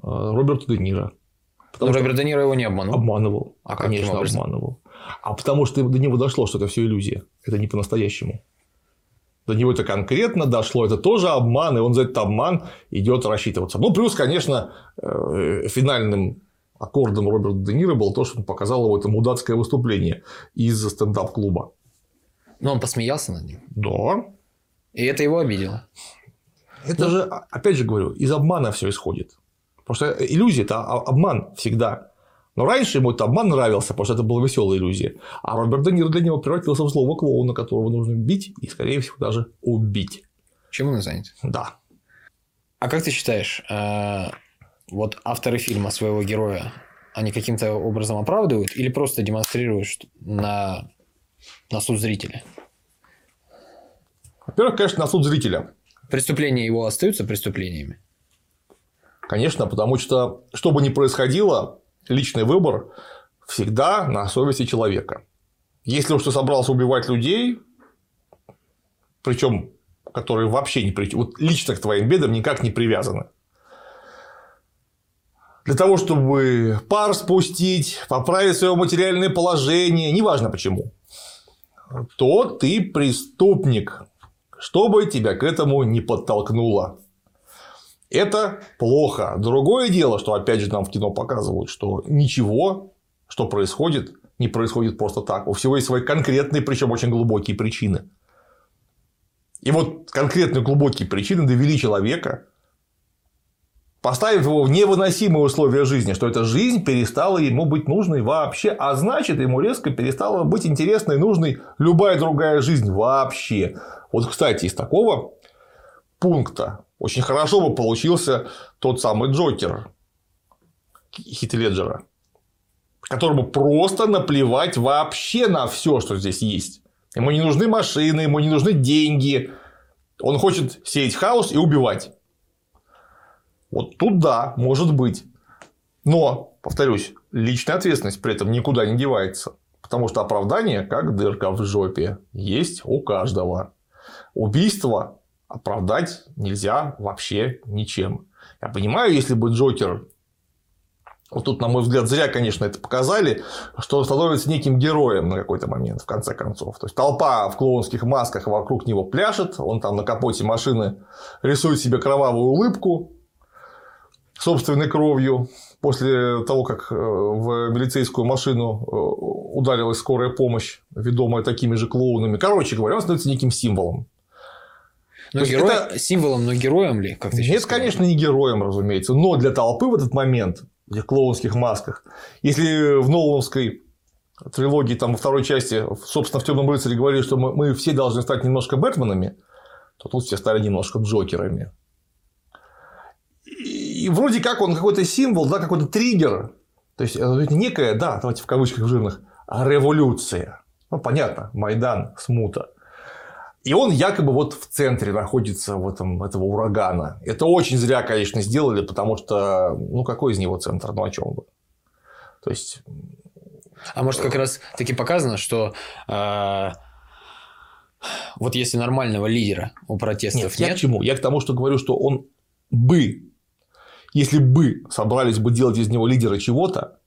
Роберту Де Ниро. Ну, Роберт Де Ниро его не обманул. Обманывал. А конечно, обманывал. А потому что до него дошло, что это все иллюзия. Это не по-настоящему. До него это конкретно дошло, это тоже обман, и он за этот обман идет рассчитываться. Ну, плюс, конечно, э, финальным аккордом Роберта Де Ниро было то, что он показал его это мудацкое выступление из стендап-клуба. Но он посмеялся над ним. Да. И это его обидело. Это же, а- опять же говорю, из обмана все исходит. Потому что иллюзия это о- обман всегда. Но раньше ему этот обман нравился, потому что это была веселая иллюзия. А Роберт Де Ниро для него превратился в злого клоуна, которого нужно бить и, скорее всего, даже убить. Чем он занят? Да. А как ты считаешь, э, вот авторы фильма своего героя, они каким-то образом оправдывают или просто демонстрируют на, на суд зрителя? Во-первых, конечно, на суд зрителя. Преступления его остаются преступлениями. Конечно, потому что, что бы ни происходило, личный выбор всегда на совести человека. Если уж ты собрался убивать людей, причем которые вообще не при... вот лично к твоим бедам никак не привязаны. Для того, чтобы пар спустить, поправить свое материальное положение, неважно почему, то ты преступник, чтобы тебя к этому не подтолкнуло. Это плохо. Другое дело, что опять же нам в кино показывают, что ничего, что происходит, не происходит просто так. У всего есть свои конкретные, причем очень глубокие причины. И вот конкретные глубокие причины довели человека, поставив его в невыносимые условия жизни, что эта жизнь перестала ему быть нужной вообще, а значит, ему резко перестала быть интересной и нужной любая другая жизнь вообще. Вот, кстати, из такого пункта очень хорошо бы получился тот самый Джокер Хит Леджера, которому просто наплевать вообще на все, что здесь есть. Ему не нужны машины, ему не нужны деньги. Он хочет сеять хаос и убивать. Вот тут да, может быть. Но, повторюсь, личная ответственность при этом никуда не девается. Потому что оправдание, как дырка в жопе, есть у каждого. Убийство оправдать нельзя вообще ничем. Я понимаю, если бы Джокер вот тут, на мой взгляд, зря, конечно, это показали, что он становится неким героем на какой-то момент, в конце концов. То есть толпа в клоунских масках вокруг него пляшет, он там на капоте машины рисует себе кровавую улыбку собственной кровью после того, как э, в милицейскую машину э, ударилась скорая помощь, ведомая такими же клоунами. Короче говоря, он становится неким символом. Но герой... это... символом, но героем ли? Как ты Нет, конечно, не героем, разумеется. Но для толпы в этот момент в этих клоунских масках. Если в Нолановской трилогии, там, во второй части, собственно, в Темном рыцаре говорили, что мы, мы все должны стать немножко Бэтменами, то тут все стали немножко Джокерами. И вроде как он какой-то символ, да, какой-то триггер. То есть, это некая, да, давайте в кавычках жирных, революция. Ну, понятно, Майдан, смута. И он якобы вот в центре находится в этом, этого урагана. Это очень зря, конечно, сделали, потому что, ну, какой из него центр? Ну, о чем бы? То есть... А может, как раз таки показано, что э, вот если нормального лидера у протестов нет... нет... Я к чему? Я к тому, что говорю, что он бы, если бы собрались бы делать из него лидера чего-то,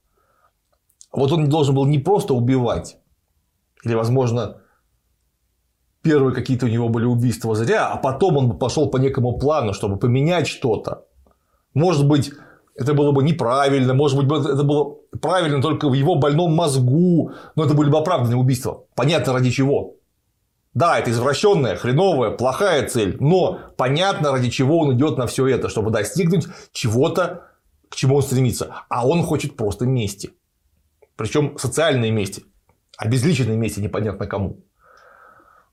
вот он должен был не просто убивать, или, возможно, первые какие-то у него были убийства зря, а потом он бы пошел по некому плану, чтобы поменять что-то. Может быть, это было бы неправильно, может быть, это было правильно только в его больном мозгу, но это были бы оправданные убийства. Понятно, ради чего. Да, это извращенная, хреновая, плохая цель, но понятно, ради чего он идет на все это, чтобы достигнуть чего-то, к чему он стремится. А он хочет просто мести. Причем социальной мести, обезличенной мести непонятно кому.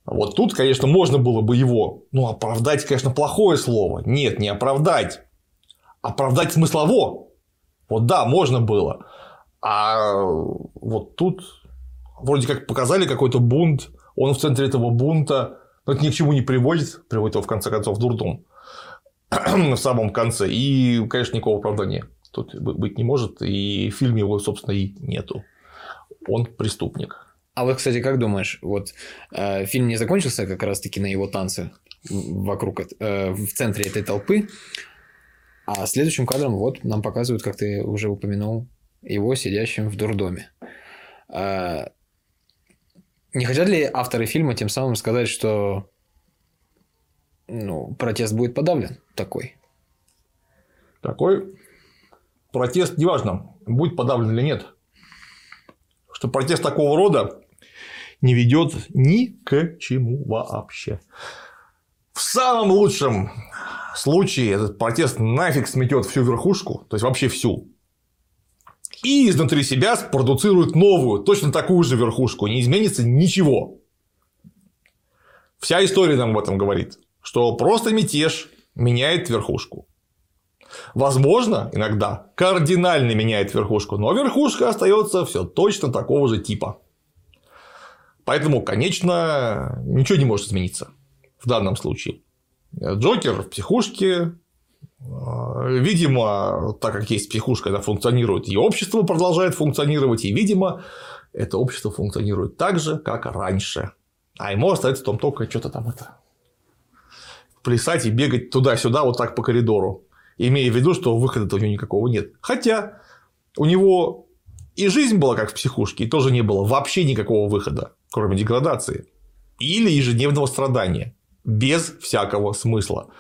Вот тут, конечно, можно было бы его, ну, оправдать, конечно, плохое слово. Нет, не оправдать. Оправдать смыслово. Вот да, можно было. А вот тут вроде как показали какой-то бунт, он в центре этого бунта, но это ни к чему не приводит, приводит его в конце концов в дурдом в самом конце. И, конечно, никакого оправдания тут быть не может, и в фильме его, собственно, и нету. Он преступник. А вот, кстати, как думаешь, вот э, фильм не закончился как раз-таки на его танце вокруг, э, в центре этой толпы, а следующим кадром вот нам показывают, как ты уже упомянул, его сидящим в дурдоме. Э, не хотят ли авторы фильма тем самым сказать, что ну, протест будет подавлен такой? Такой протест, неважно, будет подавлен или нет, что протест такого рода не ведет ни к чему вообще. В самом лучшем случае этот протест нафиг сметет всю верхушку, то есть вообще всю. И изнутри себя спродуцирует новую, точно такую же верхушку. Не изменится ничего. Вся история нам об этом говорит, что просто мятеж меняет верхушку. Возможно, иногда кардинально меняет верхушку, но верхушка остается все точно такого же типа. Поэтому, конечно, ничего не может измениться в данном случае. Джокер в психушке, видимо, так как есть психушка, она функционирует, и общество продолжает функционировать, и, видимо, это общество функционирует так же, как раньше. А ему остается том только что-то там это плясать и бегать туда-сюда вот так по коридору имея в виду, что выхода-то у него никакого нет. Хотя у него и жизнь была как в психушке, и тоже не было вообще никакого выхода, кроме деградации или ежедневного страдания, без всякого смысла.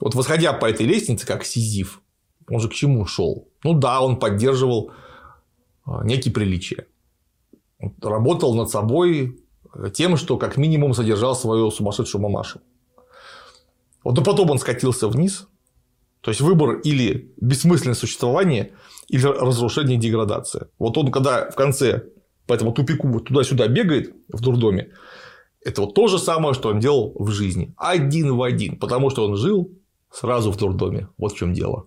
Вот восходя по этой лестнице, как Сизиф, он же к чему шел? Ну да, он поддерживал а, некие приличия. Работал над собой тем, что как минимум содержал свою сумасшедшую мамашу. Вот но потом он скатился вниз, то есть выбор или бессмысленное существование, или разрушение и деградация. Вот он, когда в конце по этому тупику туда-сюда бегает в дурдоме, это вот то же самое, что он делал в жизни. Один в один. Потому что он жил сразу в дурдоме. Вот в чем дело.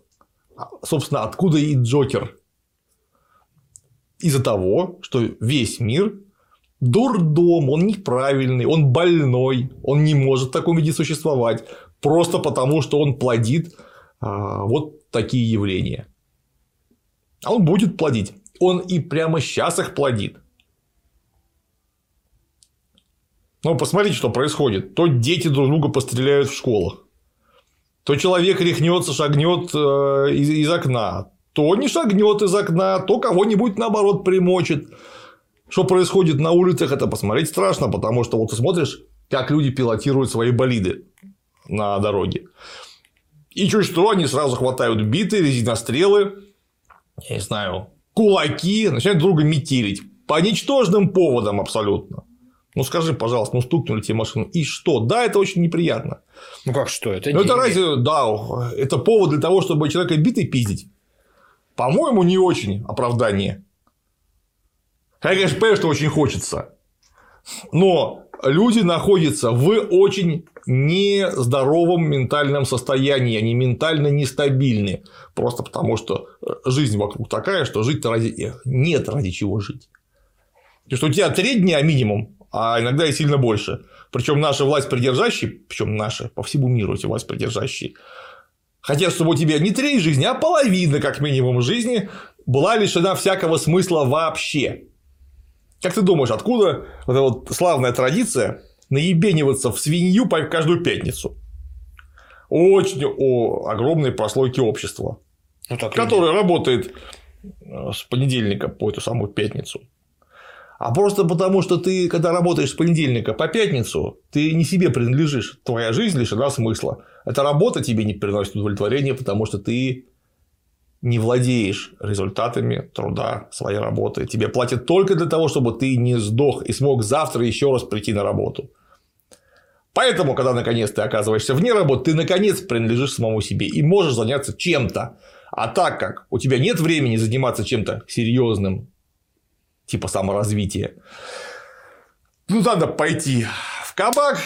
А, собственно, откуда и Джокер? Из-за того, что весь мир дурдом, он неправильный, он больной, он не может в таком виде существовать. Просто потому, что он плодит а, вот такие явления. А он будет плодить. Он и прямо сейчас их плодит. Ну, посмотрите, что происходит. То дети друг друга постреляют в школах, то человек рехнется, шагнет э, из, окна, То не шагнет из окна, то кого-нибудь наоборот примочит. Что происходит на улицах, это посмотреть страшно, потому что вот ты смотришь, как люди пилотируют свои болиды на дороге. И чуть что, они сразу хватают биты, резинострелы, я не знаю, кулаки, начинают друга метелить. По ничтожным поводам абсолютно. Ну скажи, пожалуйста, ну стукнули тебе машину. И что? Да, это очень неприятно. Ну как что? Это Ну это разве, да, это повод для того, чтобы человека битой пиздить? По-моему, не очень оправдание. Я, конечно, понимаю, что очень хочется. Но люди находятся в очень нездоровом ментальном состоянии, они ментально нестабильны. Просто потому, что жизнь вокруг такая, что жить ради... нет ради чего жить. Потому что у тебя три дня минимум, а иногда и сильно больше. Причем наши власть придержащие, причем наши по всему миру эти власть придержащие, хотят, чтобы у тебя не треть жизни, а половина, как минимум, жизни была лишена всякого смысла вообще. Как ты думаешь, откуда вот эта вот славная традиция наебениваться в свинью по каждую пятницу? Очень о огромной прослойки общества, Ну, так которое работает э, с понедельника по эту самую пятницу. А просто потому, что ты, когда работаешь с понедельника по пятницу, ты не себе принадлежишь. Твоя жизнь лишена смысла. Эта работа тебе не приносит удовлетворения, потому что ты не владеешь результатами труда своей работы. Тебе платят только для того, чтобы ты не сдох и смог завтра еще раз прийти на работу. Поэтому, когда наконец ты оказываешься вне работы, ты наконец принадлежишь самому себе и можешь заняться чем-то. А так как у тебя нет времени заниматься чем-то серьезным, типа саморазвития, ну надо пойти в кабак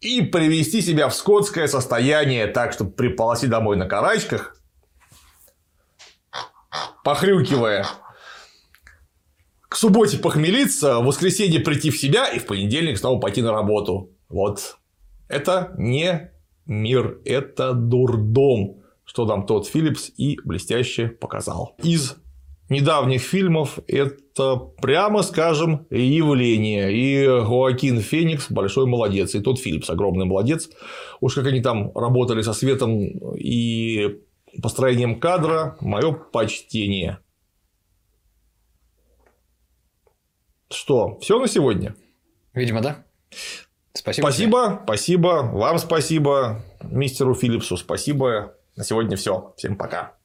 и привести себя в скотское состояние так, чтобы приполоси домой на карачках, похрюкивая, к субботе похмелиться, в воскресенье прийти в себя и в понедельник снова пойти на работу. Вот. Это не мир, это дурдом, что нам тот Филлипс и блестяще показал. Из недавних фильмов это, прямо скажем, явление. И Хоакин Феникс большой молодец, и тот Филлипс огромный молодец. Уж как они там работали со светом и построением кадра, мое почтение. Что, все на сегодня? Видимо, да. Спасибо. тебе. Спасибо, спасибо, вам спасибо, мистеру Филлипсу спасибо. На сегодня все. Всем пока.